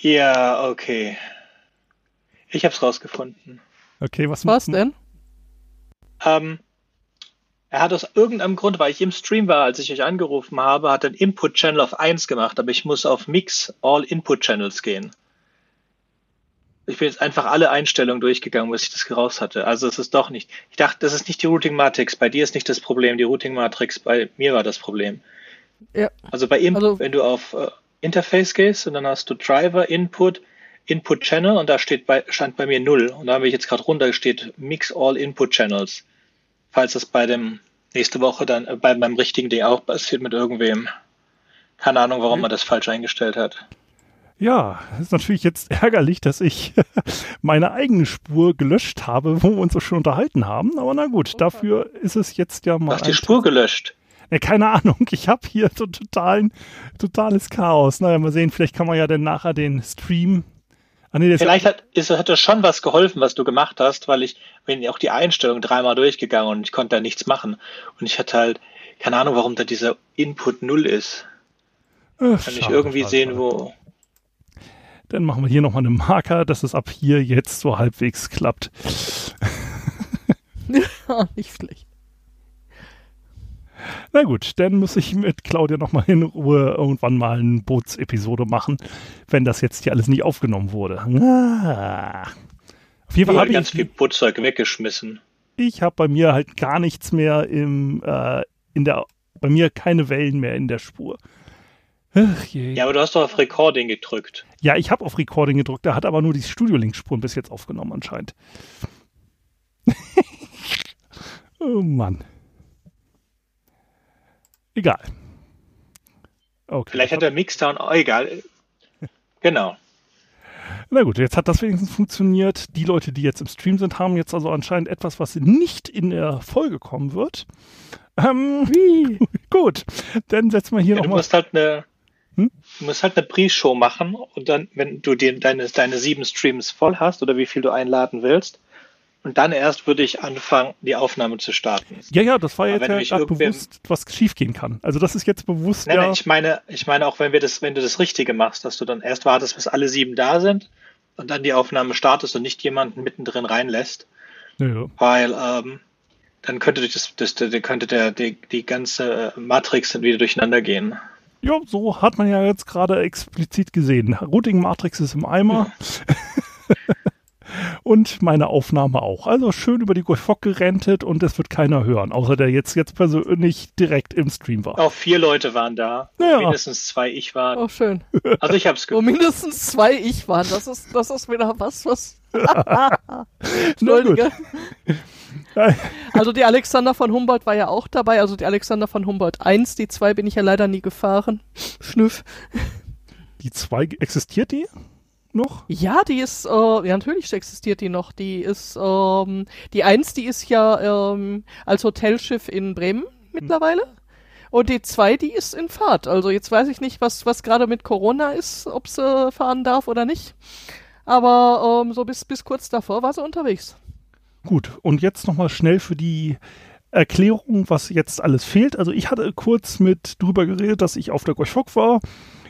D: Ja, okay. Ich hab's rausgefunden.
B: Okay, was
C: Was denn?
D: Ähm, er hat aus irgendeinem Grund, weil ich im Stream war, als ich euch angerufen habe, hat er einen Input-Channel auf 1 gemacht, aber ich muss auf Mix All Input Channels gehen. Ich bin jetzt einfach alle Einstellungen durchgegangen, bis ich das raus hatte. Also es ist doch nicht. Ich dachte, das ist nicht die Routing Matrix. Bei dir ist nicht das Problem. Die Routing Matrix bei mir war das Problem.
C: Ja.
D: Also bei Input,
C: Also-
D: wenn du auf äh, Interface gehst und dann hast du Driver, Input, Input Channel und da steht bei, stand bei mir 0. Und da habe ich jetzt gerade runter steht Mix All Input Channels. Falls das bei dem nächste Woche dann äh, bei meinem richtigen Ding auch passiert mit irgendwem. Keine Ahnung, warum man das falsch eingestellt hat.
B: Ja, ist natürlich jetzt ärgerlich, dass ich [LAUGHS] meine eigene Spur gelöscht habe, wo wir uns so schon unterhalten haben. Aber na gut, dafür ist es jetzt ja
D: Du
B: mal.
D: hast die Spur gelöscht.
B: Ja, keine Ahnung, ich habe hier so totalen, totales Chaos. Naja, mal sehen, vielleicht kann man ja dann nachher den Stream. Ah, nee,
D: Vielleicht hat, ist, hat das schon was geholfen, was du gemacht hast, weil ich bin auch die Einstellung dreimal durchgegangen und ich konnte da nichts machen. Und ich hatte halt keine Ahnung, warum da dieser Input 0 ist.
B: Ach,
D: Kann ich
B: schade,
D: irgendwie
B: schade,
D: sehen,
B: schade.
D: wo.
B: Dann machen wir hier nochmal einen Marker, dass es ab hier jetzt so halbwegs klappt.
C: Ja, [LAUGHS] nicht schlecht.
B: Na gut, dann muss ich mit Claudia nochmal in Ruhe irgendwann mal eine Bootsepisode machen, wenn das jetzt hier alles nicht aufgenommen wurde. Ah. Auf jeden Fall habe
D: ganz
B: ich,
D: viel Putzzeug weggeschmissen.
B: ich habe bei mir halt gar nichts mehr im, äh, in der, bei mir keine Wellen mehr in der Spur. Ach je.
D: Ja, aber du hast doch auf Recording gedrückt.
B: Ja, ich habe auf Recording gedrückt, da hat aber nur die Studio-Link-Spuren bis jetzt aufgenommen anscheinend. [LAUGHS] oh Mann. Egal. Okay.
D: Vielleicht hat der Mixdown, oh, egal. [LAUGHS] Genau.
B: Na gut, jetzt hat das wenigstens funktioniert. Die Leute, die jetzt im Stream sind, haben jetzt also anscheinend etwas, was nicht in der Folge kommen wird. Ähm, [LAUGHS] gut, dann setzen wir hier
D: Ja, du
B: nochmal.
D: musst halt eine? Du musst halt eine Pre-Show machen und dann, wenn du dir deine, deine sieben Streams voll hast oder wie viel du einladen willst, und dann erst würde ich anfangen, die Aufnahme zu starten.
B: Ja, ja, das war
D: Aber
B: jetzt ja bewusst, was schiefgehen kann. Also das ist jetzt bewusst
D: Nein,
B: ja.
D: nein, ich meine, ich meine auch, wenn wir das, wenn du das Richtige machst, dass du dann erst wartest, bis alle sieben da sind und dann die Aufnahme startest und nicht jemanden mittendrin reinlässt,
B: ja,
D: weil ähm, dann könnte das, das, das könnte der, die, die ganze äh, Matrix dann wieder durcheinander gehen.
B: Ja, so hat man ja jetzt gerade explizit gesehen. Routing Matrix ist im Eimer. [LAUGHS] und meine Aufnahme auch. Also schön über die Fock gerentet und es wird keiner hören, außer der jetzt, jetzt persönlich direkt im Stream war.
D: Auch vier Leute waren da,
B: Ja.
D: mindestens zwei ich war.
C: Oh, schön.
D: Also ich habe es
C: Wo mindestens zwei ich waren. Das ist, das ist wieder was, was. [LAUGHS] Entschuldige. [LAUGHS] Also die Alexander von Humboldt war ja auch dabei. Also die Alexander von Humboldt 1, die 2 bin ich ja leider nie gefahren. Schnüff.
B: Die zwei, existiert die noch?
C: Ja, die ist, äh, ja natürlich existiert die noch. Die ist, ähm, die eins, die ist ja ähm, als Hotelschiff in Bremen mittlerweile. Und die zwei, die ist in Fahrt. Also jetzt weiß ich nicht, was, was gerade mit Corona ist, ob sie fahren darf oder nicht. Aber ähm, so bis, bis kurz davor war sie unterwegs.
B: Gut, und jetzt nochmal schnell für die Erklärung, was jetzt alles fehlt. Also ich hatte kurz mit drüber geredet, dass ich auf der Gorchok war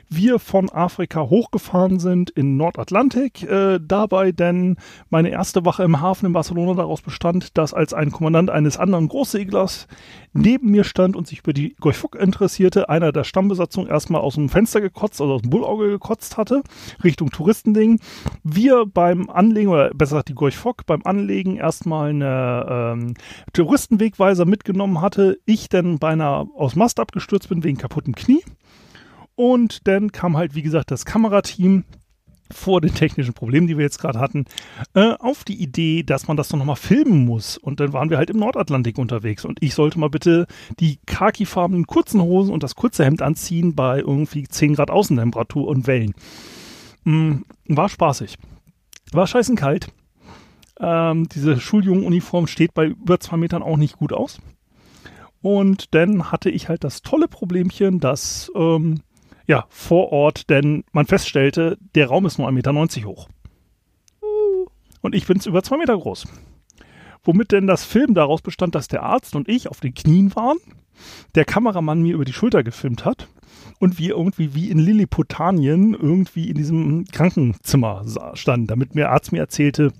B: wir von Afrika hochgefahren sind in Nordatlantik. Äh, dabei denn meine erste Wache im Hafen in Barcelona daraus bestand, dass als ein Kommandant eines anderen Großseglers neben mir stand und sich über die Golfuk interessierte, einer der Stammbesatzung erstmal aus dem Fenster gekotzt, also aus dem Bullauge gekotzt hatte, Richtung Touristending. Wir beim Anlegen, oder besser gesagt die Golfok, beim Anlegen erstmal eine ähm, Touristenwegweiser mitgenommen hatte. Ich dann beinahe aus Mast abgestürzt bin wegen kaputtem Knie. Und dann kam halt, wie gesagt, das Kamerateam vor den technischen Problemen, die wir jetzt gerade hatten, äh, auf die Idee, dass man das doch nochmal filmen muss. Und dann waren wir halt im Nordatlantik unterwegs und ich sollte mal bitte die khakifarbenen kurzen Hosen und das kurze Hemd anziehen bei irgendwie 10 Grad Außentemperatur und Wellen. Mm, war spaßig. War scheißen kalt. Ähm, diese Schuljungenuniform steht bei über zwei Metern auch nicht gut aus. Und dann hatte ich halt das tolle Problemchen, dass ähm, ja, vor Ort, denn man feststellte, der Raum ist nur 1,90 Meter hoch. Und ich bin über zwei Meter groß. Womit denn das Film daraus bestand, dass der Arzt und ich auf den Knien waren, der Kameramann mir über die Schulter gefilmt hat und wir irgendwie wie in Lilliputanien irgendwie in diesem Krankenzimmer standen, damit mir Arzt mir erzählte,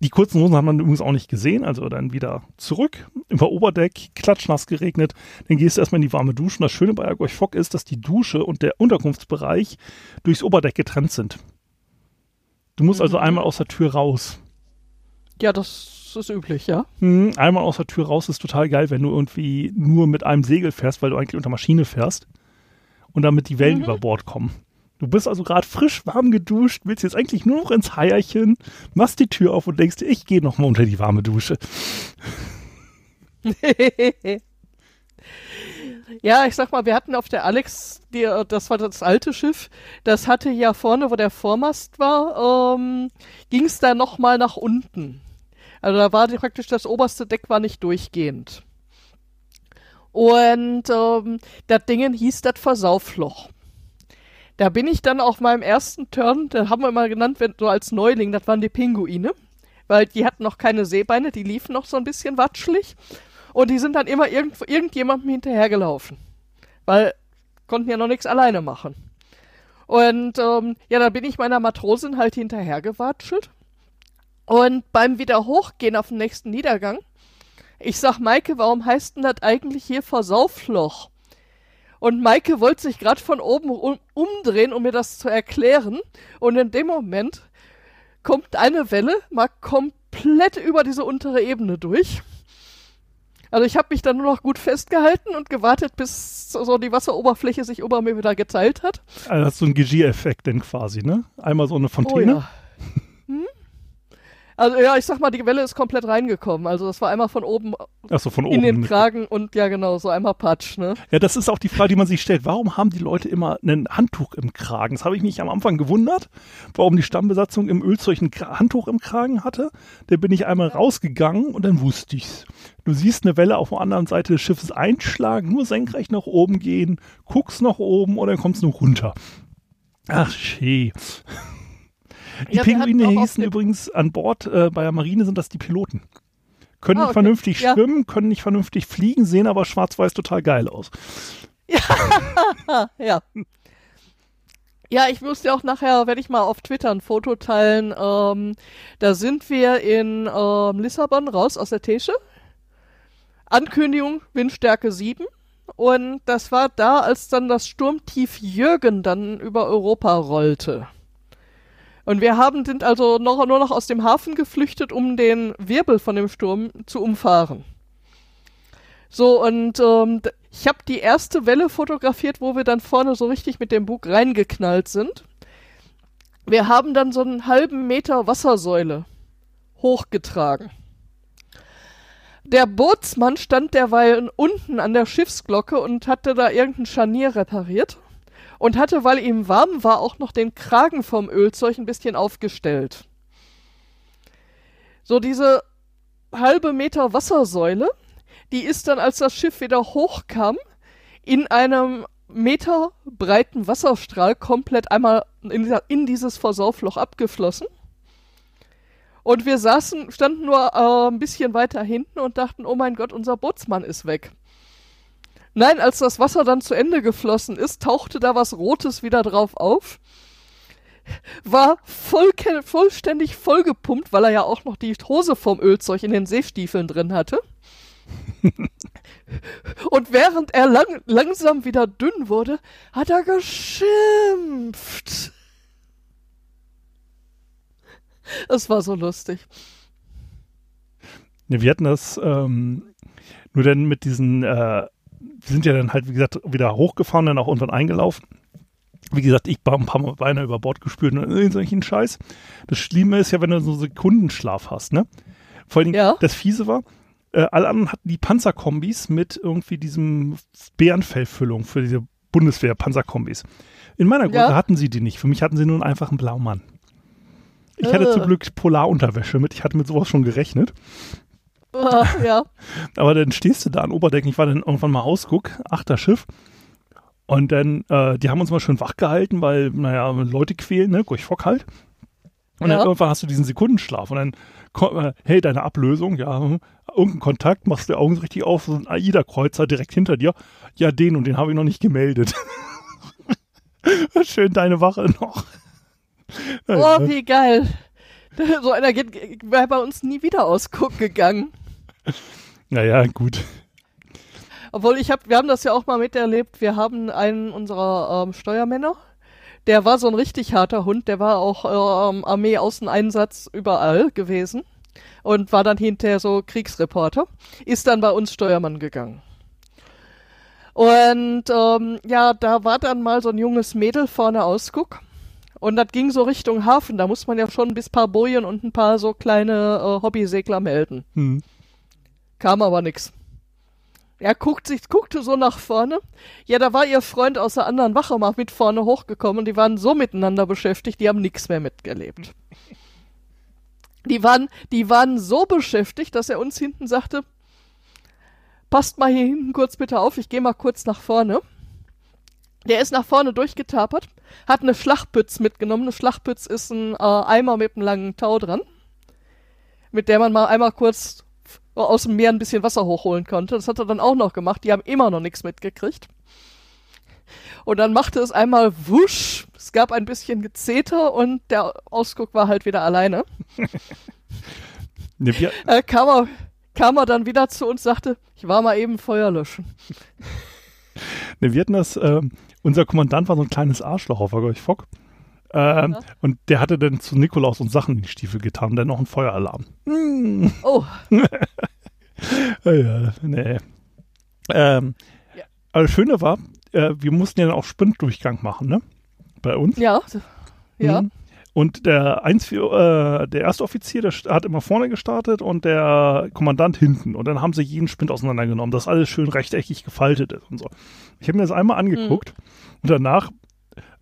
B: die kurzen Hosen hat man übrigens auch nicht gesehen, also dann wieder zurück, über Oberdeck, klatschnass geregnet, dann gehst du erstmal in die warme Dusche. Und das Schöne bei Agorch Fock ist, dass die Dusche und der Unterkunftsbereich durchs Oberdeck getrennt sind. Du musst also mhm. also einmal aus der Tür raus.
C: Ja, das ist üblich, ja.
B: Mhm, einmal aus der Tür raus ist total geil, wenn du irgendwie nur mit einem Segel fährst, weil du eigentlich unter Maschine fährst und damit die Wellen mhm. über Bord kommen. Du bist also gerade frisch warm geduscht, willst jetzt eigentlich nur noch ins Heierchen, machst die Tür auf und denkst, ich gehe noch mal unter die warme Dusche. [LAUGHS]
C: ja, ich sag mal, wir hatten auf der Alex, die, das war das alte Schiff, das hatte ja vorne, wo der Vormast war, ähm, ging es da noch mal nach unten. Also da war praktisch das oberste Deck war nicht durchgehend. Und ähm, das Ding hieß das Versaufloch. Da bin ich dann auf meinem ersten Turn, da haben wir mal genannt, wenn, so als Neuling, das waren die Pinguine, weil die hatten noch keine Seebeine, die liefen noch so ein bisschen watschelig und die sind dann immer irgend, irgendjemandem hinterhergelaufen, weil konnten ja noch nichts alleine machen. Und ähm, ja, dann bin ich meiner Matrosin halt hinterhergewatschelt und beim wieder hochgehen auf den nächsten Niedergang, ich sag Maike, warum heißt denn das eigentlich hier Versaufloch? Und Maike wollte sich gerade von oben um, umdrehen, um mir das zu erklären. Und in dem Moment kommt eine Welle mal komplett über diese untere Ebene durch. Also ich habe mich dann nur noch gut festgehalten und gewartet, bis so die Wasseroberfläche sich über mir wieder geteilt hat.
B: Also das ist so ein Regie-Effekt denn quasi, ne? Einmal so eine Fontäne. Oh ja.
C: Also ja, ich sag mal, die Welle ist komplett reingekommen. Also das war einmal von oben,
B: so, von
C: oben in den Kragen und ja genau, so einmal Patsch, ne?
B: Ja, das ist auch die Frage, die man sich stellt. Warum haben die Leute immer ein Handtuch im Kragen? Das habe ich mich am Anfang gewundert, warum die Stammbesatzung im Ölzeug ein Handtuch im Kragen hatte. Da bin ich einmal rausgegangen und dann wusste ich's. Du siehst eine Welle auf der anderen Seite des Schiffes einschlagen, nur senkrecht nach oben gehen, guckst nach oben und dann kommst du runter. Ach, schee. Die ja, Pinguine hießen übrigens an Bord äh, bei der Marine sind das die Piloten. Können ah, okay. vernünftig ja. schwimmen, können nicht vernünftig fliegen, sehen aber schwarz-weiß total geil aus.
C: Ja, [LAUGHS] ja. Ja, ich muss dir auch nachher, werde ich mal auf Twitter ein Foto teilen. Ähm, da sind wir in ähm, Lissabon raus aus der Tesche. Ankündigung Windstärke 7. Und das war da, als dann das Sturmtief Jürgen dann über Europa rollte. Und wir haben, sind also noch, nur noch aus dem Hafen geflüchtet, um den Wirbel von dem Sturm zu umfahren. So, und ähm, ich habe die erste Welle fotografiert, wo wir dann vorne so richtig mit dem Bug reingeknallt sind. Wir haben dann so einen halben Meter Wassersäule hochgetragen. Der Bootsmann stand derweil unten an der Schiffsglocke und hatte da irgendein Scharnier repariert. Und hatte, weil ihm warm war, auch noch den Kragen vom Ölzeug ein bisschen aufgestellt. So diese halbe Meter Wassersäule, die ist dann, als das Schiff wieder hochkam, in einem Meter breiten Wasserstrahl komplett einmal in, in dieses Versaufloch abgeflossen. Und wir saßen, standen nur äh, ein bisschen weiter hinten und dachten, oh mein Gott, unser Bootsmann ist weg. Nein, als das Wasser dann zu Ende geflossen ist, tauchte da was Rotes wieder drauf auf. War voll, vollständig vollgepumpt, weil er ja auch noch die Hose vom Ölzeug in den Seestiefeln drin hatte. [LAUGHS] Und während er lang, langsam wieder dünn wurde, hat er geschimpft. Es war so lustig.
B: Wir hatten das ähm, nur dann mit diesen, äh, sind ja dann halt, wie gesagt, wieder hochgefahren, dann auch irgendwann eingelaufen. Wie gesagt, ich war ein paar Mal beinahe über Bord gespült und solchen Scheiß. Das Schlimme ist ja, wenn du so Sekundenschlaf hast, ne? Vor allem, ja. das Fiese war, äh, alle anderen hatten die Panzerkombis mit irgendwie diesem Bärenfellfüllung für diese Bundeswehr-Panzerkombis. In meiner Gruppe ja. hatten sie die nicht. Für mich hatten sie nur einen einfachen Blaumann. Ich hatte zum äh. Glück Polarunterwäsche mit. Ich hatte mit sowas schon gerechnet.
C: Uh, ja. [LAUGHS]
B: Aber dann stehst du da an Oberdeck. Ich war dann irgendwann mal Ausguck, achter Schiff. Und dann, äh, die haben uns mal schön wach gehalten, weil, naja, Leute quälen, ne? Durch Fock halt. Und ja. dann irgendwann hast du diesen Sekundenschlaf. Und dann, äh, hey, deine Ablösung, ja, irgendein Kontakt, machst du die Augen richtig auf, so ein AIDA-Kreuzer direkt hinter dir. Ja, den und den habe ich noch nicht gemeldet. [LAUGHS] schön deine Wache noch.
C: Oh, wie geil. [LAUGHS] So einer wäre bei uns nie wieder ausgucken gegangen.
B: Naja, gut.
C: Obwohl ich hab, wir haben das ja auch mal miterlebt. Wir haben einen unserer ähm, Steuermänner, der war so ein richtig harter Hund. Der war auch ähm, Armee-Außeneinsatz überall gewesen und war dann hinterher so Kriegsreporter. Ist dann bei uns Steuermann gegangen. Und ähm, ja, da war dann mal so ein junges Mädel vorne Ausguck und das ging so Richtung Hafen. Da muss man ja schon bis paar Bojen und ein paar so kleine äh, Hobbysegler melden. Hm. Kam aber nix. Er guckt sich, guckte so nach vorne. Ja, da war ihr Freund aus der anderen Wache mal mit vorne hochgekommen und die waren so miteinander beschäftigt, die haben nichts mehr mitgelebt. Die waren, die waren so beschäftigt, dass er uns hinten sagte, passt mal hier hinten kurz bitte auf, ich gehe mal kurz nach vorne. Der ist nach vorne durchgetapert, hat eine Schlachpütz mitgenommen. Eine Schlachpütz ist ein äh, Eimer mit einem langen Tau dran, mit der man mal einmal kurz aus dem Meer ein bisschen Wasser hochholen konnte. Das hat er dann auch noch gemacht. Die haben immer noch nichts mitgekriegt. Und dann machte es einmal wusch. Es gab ein bisschen Gezeter und der Ausguck war halt wieder alleine. [LAUGHS] ne, äh, kam, er, kam er dann wieder zu uns, sagte, ich war mal eben Feuer löschen.
B: Ne, wir hatten das, äh, unser Kommandant war so ein kleines Arschloch auf der Fock. Ähm, ja. Und der hatte dann zu Nikolaus und Sachen in die Stiefel getan, dann noch einen Feueralarm. Mm.
C: Oh. [LAUGHS]
B: ja, nee. Ähm, ja. Aber das Schöne war, äh, wir mussten ja dann auch Sprintdurchgang machen, ne? Bei uns.
C: Ja. Ja. Mhm.
B: Und der, Eins, äh, der erste Offizier, der hat immer vorne gestartet und der Kommandant hinten. Und dann haben sie jeden Sprint auseinandergenommen, dass alles schön rechteckig gefaltet ist und so. Ich habe mir das einmal angeguckt mhm. und danach,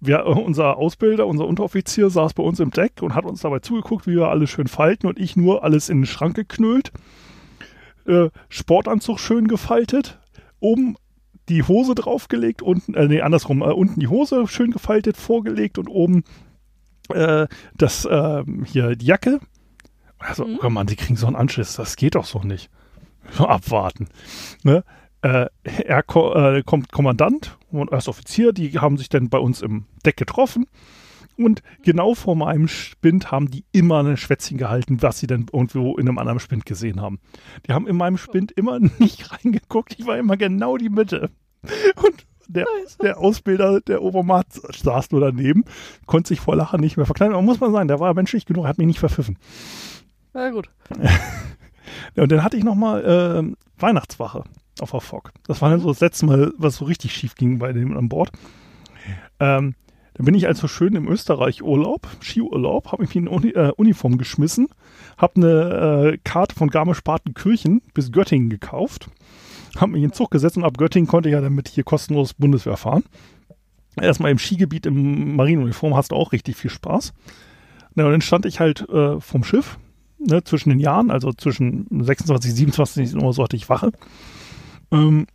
B: wir, unser Ausbilder, unser Unteroffizier saß bei uns im Deck und hat uns dabei zugeguckt, wie wir alles schön falten und ich nur alles in den Schrank geknüllt. Äh, Sportanzug schön gefaltet, oben die Hose draufgelegt, unten, äh, nee, andersrum, äh, unten die Hose schön gefaltet, vorgelegt und oben äh, das, äh, hier, die Jacke. Also, mhm. oh Mann, die kriegen so einen Anschluss, das geht doch so nicht. [LAUGHS] Abwarten. Ne? Äh, er ko äh, kommt Kommandant und Erstoffizier, die haben sich dann bei uns im Deck getroffen. Und genau vor meinem Spind haben die immer ein Schwätzchen gehalten, was sie dann irgendwo in einem anderen Spind gesehen haben. Die haben in meinem Spind immer [LAUGHS] nicht reingeguckt. Ich war immer genau die Mitte. Und der, der Ausbilder, der Obermat, saß nur daneben, konnte sich vor Lachen nicht mehr verkleiden. Aber muss man sagen, der war menschlich genug, hat mich nicht verpfiffen.
C: Na gut. [LAUGHS]
B: und dann hatte ich nochmal äh, Weihnachtswache auf der Fock. Das war dann so das letzte Mal, was so richtig schief ging bei dem an Bord. Ähm, dann bin ich also schön im Österreich Urlaub, Skiurlaub, habe ich mir in Uni, äh, Uniform geschmissen, habe eine äh, Karte von Garmisch-Partenkirchen bis Göttingen gekauft, habe mich in den Zug gesetzt und ab Göttingen konnte ich ja damit hier kostenlos Bundeswehr fahren. erstmal im Skigebiet im Marineuniform hast du auch richtig viel Spaß. Na, und dann stand ich halt äh, vom Schiff, ne, zwischen den Jahren, also zwischen 26, 27 Uhr so hatte ich Wache. Ähm,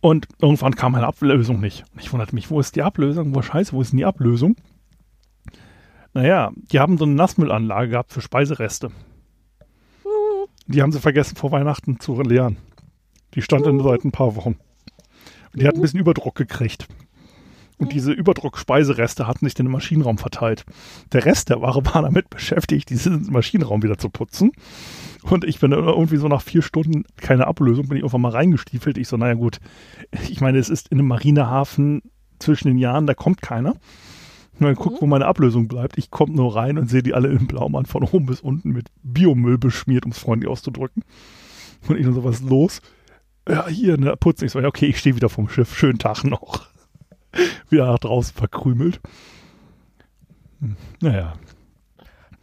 B: und irgendwann kam meine Ablösung nicht. Ich wunderte mich, wo ist die Ablösung? Wo scheiße, wo ist denn die Ablösung? Naja, die haben so eine Nassmüllanlage gehabt für Speisereste. Die haben sie vergessen vor Weihnachten zu leeren. Die stand dann seit ein paar Wochen. Und die hat ein bisschen Überdruck gekriegt. Und diese Überdruck-Speisereste hatten sich in den Maschinenraum verteilt. Der Rest der Ware war damit beschäftigt, diesen Maschinenraum wieder zu putzen. Und ich bin irgendwie so nach vier Stunden keine Ablösung, bin ich einfach mal reingestiefelt. Ich so, naja gut, ich meine, es ist in einem Marinehafen zwischen den Jahren, da kommt keiner. Und dann guck, wo meine Ablösung bleibt. Ich komme nur rein und sehe die alle im Blaumann von oben bis unten mit Biomüll beschmiert, um es freundlich auszudrücken. Und ich so, was los? Ja, hier, ne, putzen. Ich so, ja, okay, ich stehe wieder vom Schiff. Schönen Tag noch. [LAUGHS] wieder nach draußen verkrümelt. Hm, naja.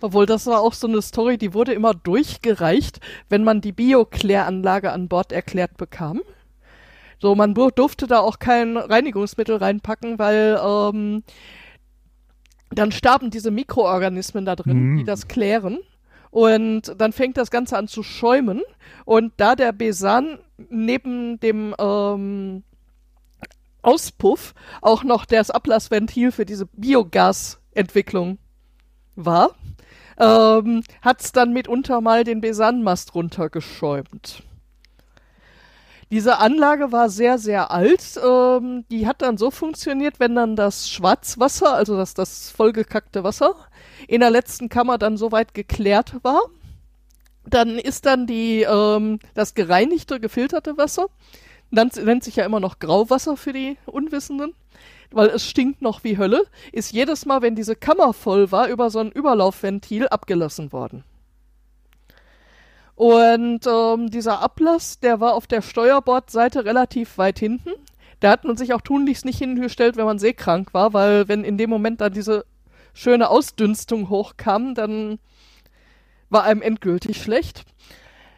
C: Obwohl, das war auch so eine Story, die wurde immer durchgereicht, wenn man die Biokläranlage an Bord erklärt bekam. So, man durfte da auch kein Reinigungsmittel reinpacken, weil ähm, dann starben diese Mikroorganismen da drin, mhm. die das klären. Und dann fängt das Ganze an zu schäumen. Und da der Besan neben dem ähm, Auspuff auch noch das Ablassventil für diese Biogasentwicklung war, ähm, hat es dann mitunter mal den Besanmast runtergeschäumt. Diese Anlage war sehr, sehr alt. Ähm, die hat dann so funktioniert, wenn dann das Schwarzwasser, also das, das vollgekackte Wasser, in der letzten Kammer dann soweit geklärt war, dann ist dann die, ähm, das gereinigte, gefilterte Wasser, dann nennt sich ja immer noch Grauwasser für die Unwissenden, weil es stinkt noch wie Hölle, ist jedes Mal, wenn diese Kammer voll war, über so ein Überlaufventil abgelassen worden. Und ähm, dieser Ablass, der war auf der Steuerbordseite relativ weit hinten. Da hat man sich auch tunlichst nicht hingestellt, wenn man seekrank war, weil wenn in dem Moment dann diese schöne Ausdünstung hochkam, dann war einem endgültig schlecht.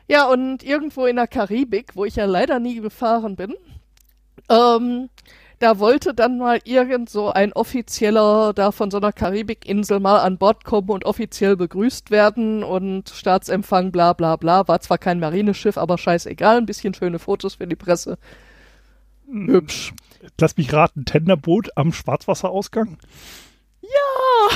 C: Ja, und irgendwo in der Karibik, wo ich ja leider nie gefahren bin, ähm, da wollte dann mal irgend so ein Offizieller da von so einer Karibikinsel mal an Bord kommen und offiziell begrüßt werden und Staatsempfang, bla bla bla. War zwar kein Marineschiff, aber scheißegal, ein bisschen schöne Fotos für die Presse.
B: Hübsch. Lass mich raten, Tenderboot am Schwarzwasserausgang?
C: Ja!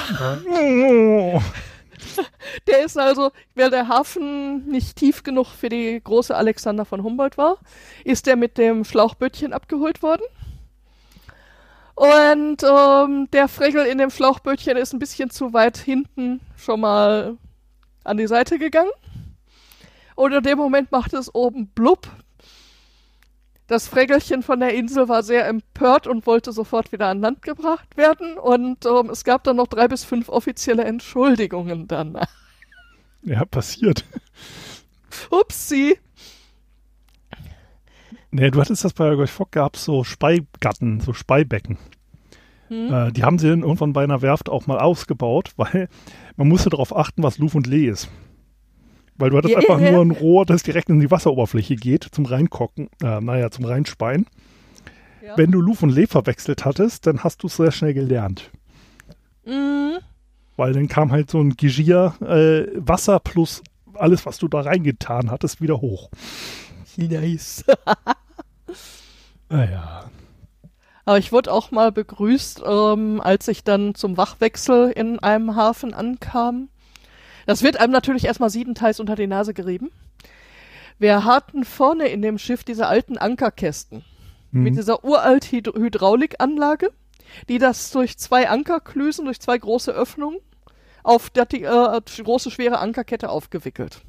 C: Der ist also, weil der Hafen nicht tief genug für die große Alexander von Humboldt war, ist der mit dem Schlauchbötchen abgeholt worden. Und ähm, der Fregel in dem Schlauchbötchen ist ein bisschen zu weit hinten schon mal an die Seite gegangen. Und in dem Moment macht es oben blub. Das Frägelchen von der Insel war sehr empört und wollte sofort wieder an Land gebracht werden. Und ähm, es gab dann noch drei bis fünf offizielle Entschuldigungen danach.
B: Ja, passiert.
C: Upsi.
B: Nee, du hattest das bei euch Fock gab so Speigatten, so Speibecken. Hm. Äh, die haben sie dann irgendwann bei einer Werft auch mal ausgebaut, [LAUGHS] weil man musste darauf achten, was Luf und Lee ist. Weil du hattest yeah. einfach nur ein Rohr, das direkt in die Wasseroberfläche geht, zum Reinkocken, äh, naja, zum Reinspeien. Ja. Wenn du Luf und Lee verwechselt hattest, dann hast du es sehr schnell gelernt. Mhm. Weil dann kam halt so ein Gigier äh, Wasser plus alles, was du da reingetan hattest, wieder hoch.
C: Nice. [LAUGHS]
B: Naja.
C: Aber ich wurde auch mal begrüßt, ähm, als ich dann zum Wachwechsel in einem Hafen ankam. Das wird einem natürlich erstmal siebenteils unter die Nase gerieben. Wir hatten vorne in dem Schiff diese alten Ankerkästen mhm. mit dieser uralt Hyd Hydraulikanlage, die das durch zwei Ankerklüsen, durch zwei große Öffnungen auf die äh, große schwere Ankerkette aufgewickelt.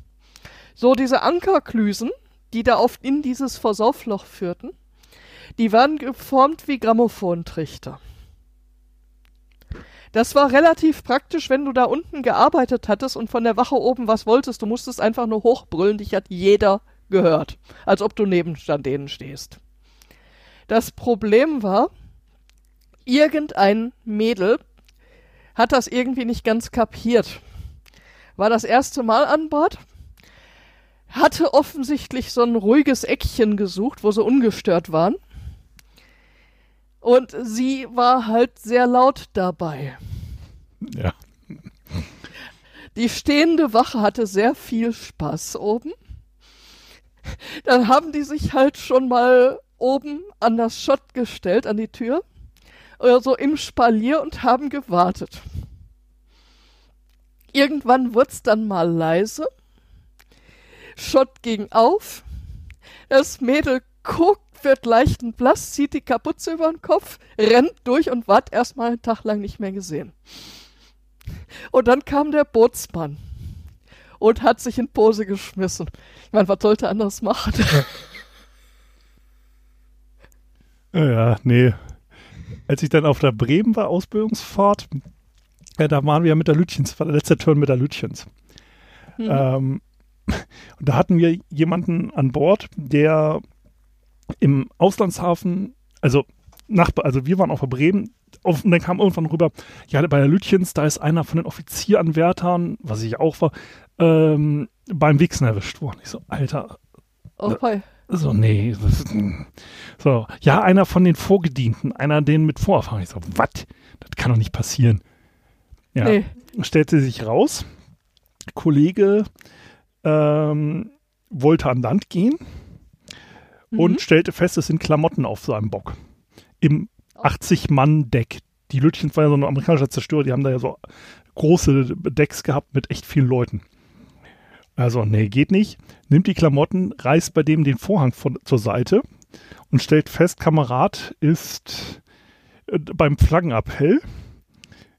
C: So diese Ankerklüsen, die da oft in dieses Versaufloch führten, die waren geformt wie Grammophontrichter. Das war relativ praktisch, wenn du da unten gearbeitet hattest und von der Wache oben was wolltest. Du musstest einfach nur hochbrüllen, dich hat jeder gehört, als ob du neben denen stehst. Das Problem war, irgendein Mädel hat das irgendwie nicht ganz kapiert. War das erste Mal an Bord, hatte offensichtlich so ein ruhiges Eckchen gesucht, wo sie ungestört waren Und sie war halt sehr laut dabei.
B: Ja.
C: Die stehende Wache hatte sehr viel Spaß oben. Dann haben die sich halt schon mal oben an das Schott gestellt, an die Tür, oder so im Spalier und haben gewartet. Irgendwann wurd's dann mal leise. Schott ging auf. Das Mädel guckt, wird leicht und blass, zieht die Kapuze über den Kopf, rennt durch und ward erstmal einen Tag lang nicht mehr gesehen. Und dann kam der Bootsmann und hat sich in Pose geschmissen. Ich meine, was sollte er anders machen? [LAUGHS]
B: Ja, nee. Als ich dann auf der Bremen war, Ausbildungsfahrt, ja, da waren wir ja mit der Lütchens, war der letzte Turn mit der Lütchens.
C: Mhm.
B: Ähm, [LAUGHS] und da hatten wir jemanden an Bord, der im Auslandshafen, also nach, also wir waren auf der Bremen, auf, und dann kam irgendwann rüber, ja, bei der Lütchens, da ist einer von den Offizieranwärtern, was ich auch war, ähm, beim Wichsen erwischt worden. Ich so, Alter,
C: oh, hi.
B: so, nee. Das, so, ja, einer von den Vorgedienten, einer den mit Vorerfahrung. Ich so, was? Das kann doch nicht passieren. Ja,
C: Nee.
B: stellte sich raus, Kollege ähm, wollte an Land gehen
C: Mhm.
B: und stellte fest, es sind Klamotten auf seinem Bock. Im 80-Mann-Deck. Die Lütchens war ja so ein amerikanischer Zerstörer, die haben da ja so große Decks gehabt mit echt vielen Leuten. Also, nee, geht nicht. Nimmt die Klamotten, reißt bei dem den Vorhang von, zur Seite und stellt fest, Kamerad ist äh, beim Flaggenappell.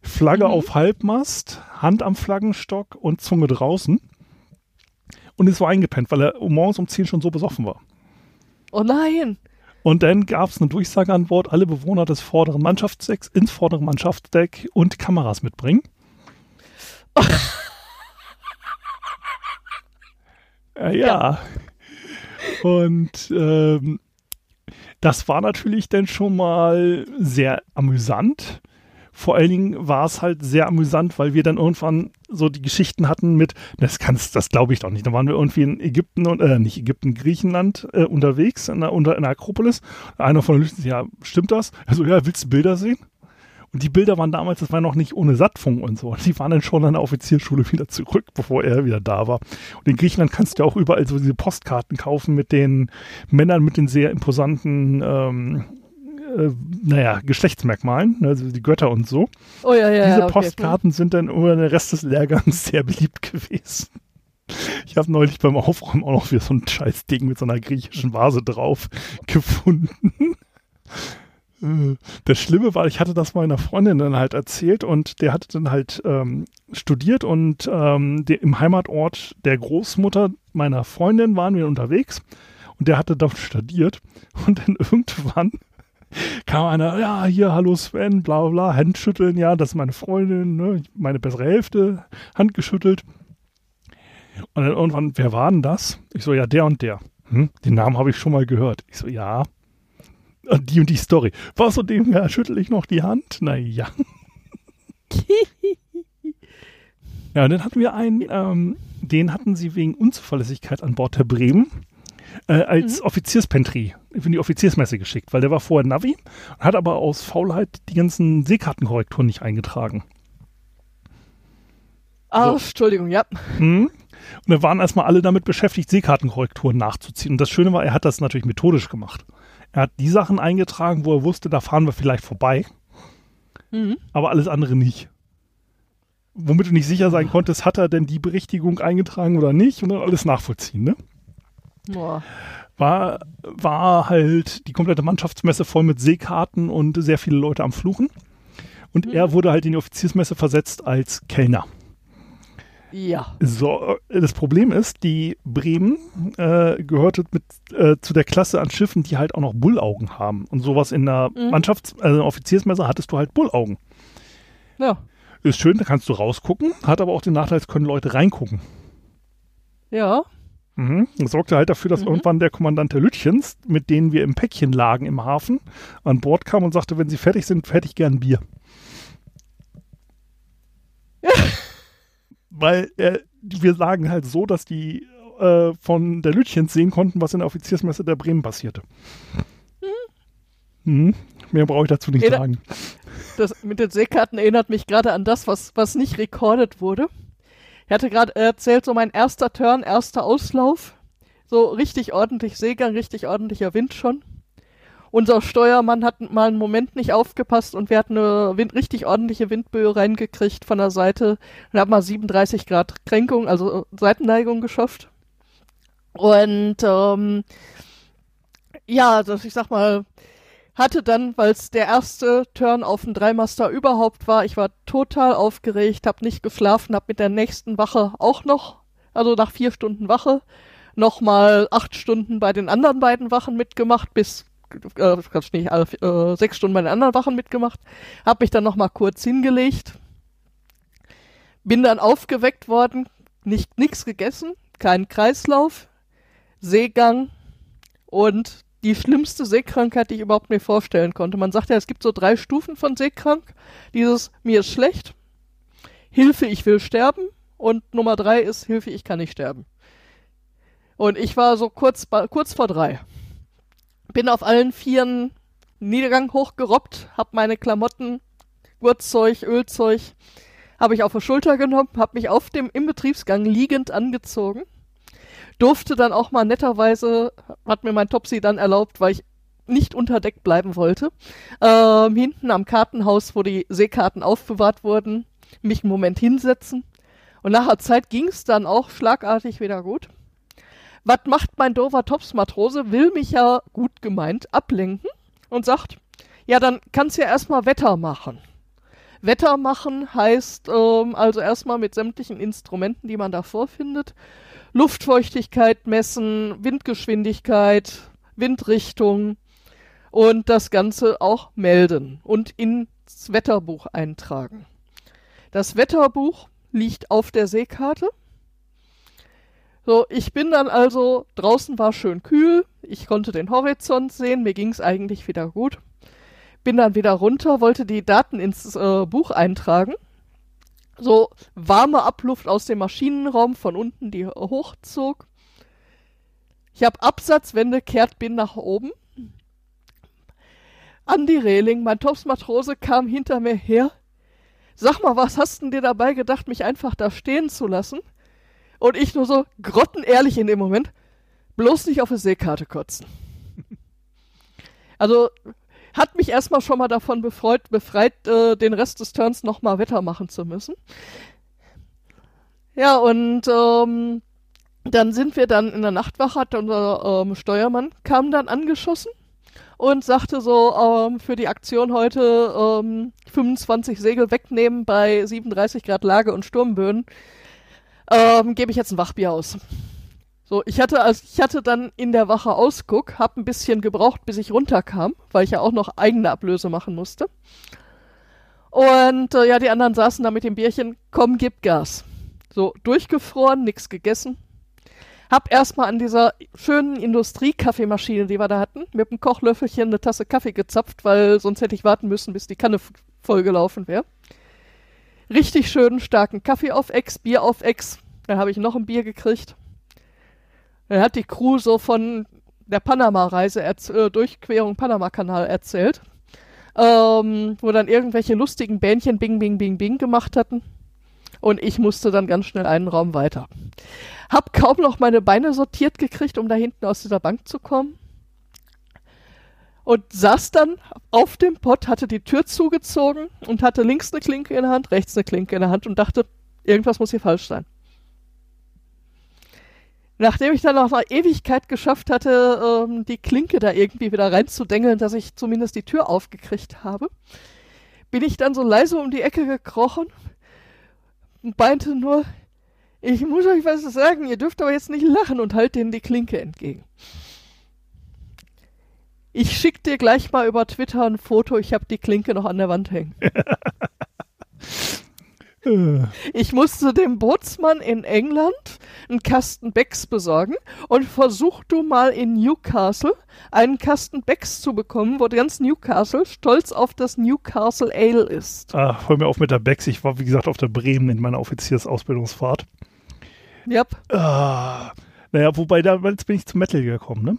B: Flagge
C: Mhm.
B: auf Halbmast, Hand am Flaggenstock und Zunge draußen. Und ist so eingepennt, weil er morgens um 10 schon so besoffen war.
C: Oh nein.
B: Und dann gab es eine Durchsage an Bord, alle Bewohner des vorderen Mannschaftsdecks ins vordere Mannschaftsdeck und Kameras mitbringen. [LAUGHS] äh, ja. Und ähm, das war natürlich dann schon mal sehr amüsant. Vor allen Dingen war es halt sehr amüsant, weil wir dann irgendwann so die Geschichten hatten mit, das kannst, das glaube ich doch nicht. Da waren wir irgendwie in Ägypten und äh, nicht Ägypten, Griechenland äh, unterwegs in der, unter, in Akropolis. Einer von Lüchten, ja, stimmt das? Also ja, willst du Bilder sehen? Und die Bilder waren damals, das war noch nicht ohne Sattfunk und so. Die waren dann schon an der Offizierschule wieder zurück, bevor er wieder da war. Und in Griechenland kannst du ja auch überall so diese Postkarten kaufen mit den Männern mit den sehr imposanten, ähm, äh, naja, Geschlechtsmerkmalen, also die Götter und so.
C: Oh ja, ja,
B: Diese
C: ja. Okay.
B: Postkarten sind dann über den Rest des Lehrgangs [LAUGHS] sehr beliebt gewesen. Ich habe neulich beim Aufräumen auch noch wieder so ein scheiß Ding mit so einer griechischen Vase drauf [LAUGHS] gefunden. Äh, Das Schlimme war, ich hatte das meiner Freundin dann halt erzählt und der hatte dann halt ähm, studiert und ähm, der, im Heimatort der Großmutter meiner Freundin waren wir unterwegs und der hatte dort studiert und dann [LAUGHS] irgendwann kam einer, ja, hier, hallo Sven, bla bla bla, Handschütteln, ja, das ist meine Freundin, ne, meine bessere Hälfte, Hand geschüttelt. Und dann irgendwann, wer war denn das? Ich so, ja, der und der. Hm, den Namen habe ich schon mal gehört. Ich so, ja. Und die und die Story. Was so dem, ja, schüttel ich noch die Hand? Na ja. [LAUGHS] ja, und dann hatten wir einen, ähm, den hatten sie wegen Unzuverlässigkeit an Bord der Bremen äh, als Offizierspentry für die Offiziersmesse geschickt, weil der war vorher Navi, hat aber aus Faulheit die ganzen Seekartenkorrekturen nicht eingetragen.
C: Ah,
B: So.
C: Entschuldigung, ja.
B: Hm? Und da waren erstmal alle damit beschäftigt, Seekartenkorrekturen nachzuziehen. Und das Schöne war, er hat das natürlich methodisch gemacht. Er hat die Sachen eingetragen, wo er wusste, da fahren wir vielleicht vorbei,
C: Mhm.
B: aber alles andere nicht. Womit du nicht sicher sein konntest, hat er denn die Berichtigung eingetragen oder nicht und dann alles nachvollziehen, ne?
C: Boah.
B: war, war halt die komplette Mannschaftsmesse voll mit Seekarten und sehr viele Leute am Fluchen. Und er wurde halt in die Offiziersmesse versetzt als Kellner.
C: Ja.
B: So, das Problem ist, die Bremen äh, gehörte mit, äh, zu der Klasse an Schiffen, die halt auch noch Bullaugen haben. Und sowas in der
C: Mhm.
B: Mannschafts-, also in der Offiziersmesse hattest du halt Bullaugen.
C: Ja.
B: Ist schön, da kannst du rausgucken, hat aber auch den Nachteil, es können Leute reingucken.
C: Ja.
B: Mhm. Das sorgte halt dafür, dass
C: Mhm.
B: irgendwann der Kommandant der Lütchens, mit denen wir im Päckchen lagen im Hafen, an Bord kam und sagte, wenn Sie fertig sind, hätte ich gern Bier. [LAUGHS] Weil äh, wir lagen halt so, dass die äh, von der Lütchens sehen konnten, was in der Offiziersmesse der Bremen passierte. Hm, mehr brauche ich dazu nicht
C: Erinner-
B: sagen.
C: Das mit den Seekarten erinnert mich gerade an das, was, was nicht recorded wurde. Ich hatte gerade erzählt, so mein erster Turn, erster Auslauf. So richtig ordentlich Seegang, richtig ordentlicher Wind schon. Unser Steuermann hat mal einen Moment nicht aufgepasst und wir hatten eine Wind, richtig ordentliche Windböe reingekriegt von der Seite und haben mal 37 Grad Kränkung, also äh, Seitenneigung geschafft. Und ähm, ja, das, ich sag mal, hatte dann, weil es der erste Turn auf dem Dreimaster überhaupt war, ich war total aufgeregt, habe nicht geschlafen, habe mit der nächsten Wache auch noch, also nach vier Stunden Wache, nochmal acht Stunden bei den anderen beiden Wachen mitgemacht, bis äh, nicht, äh, sechs Stunden bei den anderen Wachen mitgemacht, habe mich dann nochmal kurz hingelegt, bin dann aufgeweckt worden, nicht nix gegessen, keinen Kreislauf, Seegang und die schlimmste Seekrankheit, die ich überhaupt mir vorstellen konnte. Man sagt ja, es gibt so drei Stufen von Seekrank. Dieses mir ist schlecht, Hilfe, ich will sterben und Nummer drei ist Hilfe, ich kann nicht sterben. Und ich war so kurz, kurz vor drei. Bin auf allen Vieren Niedergang hochgerobbt, hab meine Klamotten, Gurtzeug, Ölzeug, habe ich auf die Schulter genommen, hab mich auf dem im Betriebsgang liegend angezogen durfte dann auch mal netterweise, hat mir mein Topsy dann erlaubt, weil ich nicht unter Deck bleiben wollte, ähm, hinten am Kartenhaus, wo die Seekarten aufbewahrt wurden, mich einen Moment hinsetzen. Und nach der Zeit ging es dann auch schlagartig wieder gut. Was macht mein Dover Tops-Matrose? Will mich ja gut gemeint ablenken und sagt, ja, dann kannst du ja erstmal Wetter machen. Wetter machen heißt ähm, also erstmal mit sämtlichen Instrumenten, die man da vorfindet, Luftfeuchtigkeit messen, Windgeschwindigkeit, Windrichtung und das Ganze auch melden und ins Wetterbuch eintragen. Das Wetterbuch liegt auf der Seekarte. So, ich bin dann also, draußen war schön kühl, ich konnte den Horizont sehen, mir ging es eigentlich wieder gut. Bin dann wieder runter, wollte die Daten ins äh, Buch eintragen so warme Abluft aus dem Maschinenraum von unten, die hochzog. Ich habe Absatzwände, kehrt bin nach oben. An die Reling, mein Topsmatrose kam hinter mir her. Sag mal, was hast denn dir dabei gedacht, mich einfach da stehen zu lassen? Und ich nur so grottenehrlich in dem Moment, bloß nicht auf die Seekarte kotzen. [LAUGHS] Also hat mich erstmal schon mal davon befreut, befreit, äh, den Rest des Turns nochmal Wetter machen zu müssen. Ja, und ähm, dann sind wir dann in der Nachtwache, hat unser ähm, Steuermann kam dann angeschossen und sagte so, ähm, für die Aktion heute ähm, 25 Segel wegnehmen bei 37 Grad Lage und Sturmböen, ähm, gebe ich jetzt ein Wachbier aus. So, ich hatte als ich hatte dann in der Wache Ausguck, hab ein bisschen gebraucht, bis ich runterkam, weil ich ja auch noch eigene Ablöse machen musste. Und äh, ja, die anderen saßen da mit dem Bierchen, komm, gib Gas. So, durchgefroren, nix gegessen. Hab erstmal an dieser schönen Industriekaffeemaschine, die wir da hatten, mit dem Kochlöffelchen eine Tasse Kaffee gezapft, weil sonst hätte ich warten müssen, bis die Kanne vollgelaufen wäre. Richtig schönen starken Kaffee auf Ex, Bier auf Ex. Dann habe ich noch ein Bier gekriegt. Dann hat die Crew so von der Panama-Reise, äh, Durchquerung Panama-Kanal erzählt, ähm, wo dann irgendwelche lustigen Bähnchen Bing, Bing, Bing, Bing gemacht hatten. Und ich musste dann ganz schnell einen Raum weiter. Hab kaum noch meine Beine sortiert gekriegt, um da hinten aus dieser Bank zu kommen. Und saß dann auf dem Pott, hatte die Tür zugezogen und hatte links eine Klinke in der Hand, rechts eine Klinke in der Hand und dachte, irgendwas muss hier falsch sein. Nachdem ich dann nach einer Ewigkeit geschafft hatte, ähm, die Klinke da irgendwie wieder reinzudengeln, dass ich zumindest die Tür aufgekriegt habe, bin ich dann so leise um die Ecke gekrochen und meinte nur, ich muss euch was sagen, ihr dürft aber jetzt nicht lachen und halt denen die Klinke entgegen. Ich schick dir gleich mal über Twitter ein Foto, ich habe die Klinke noch an der Wand hängen. [LAUGHS] Ich musste dem Bootsmann in England einen Kasten Becks besorgen und versuch du mal in Newcastle einen Kasten Becks zu bekommen, wo ganz Newcastle stolz auf das Newcastle Ale ist.
B: ah, hör mir auf mit der Bex. Ich war, wie gesagt, auf der Bremen in meiner Offiziersausbildungsfahrt.
C: Yep.
B: Ah, naja, wobei, da, jetzt bin ich zum Metal gekommen, ne?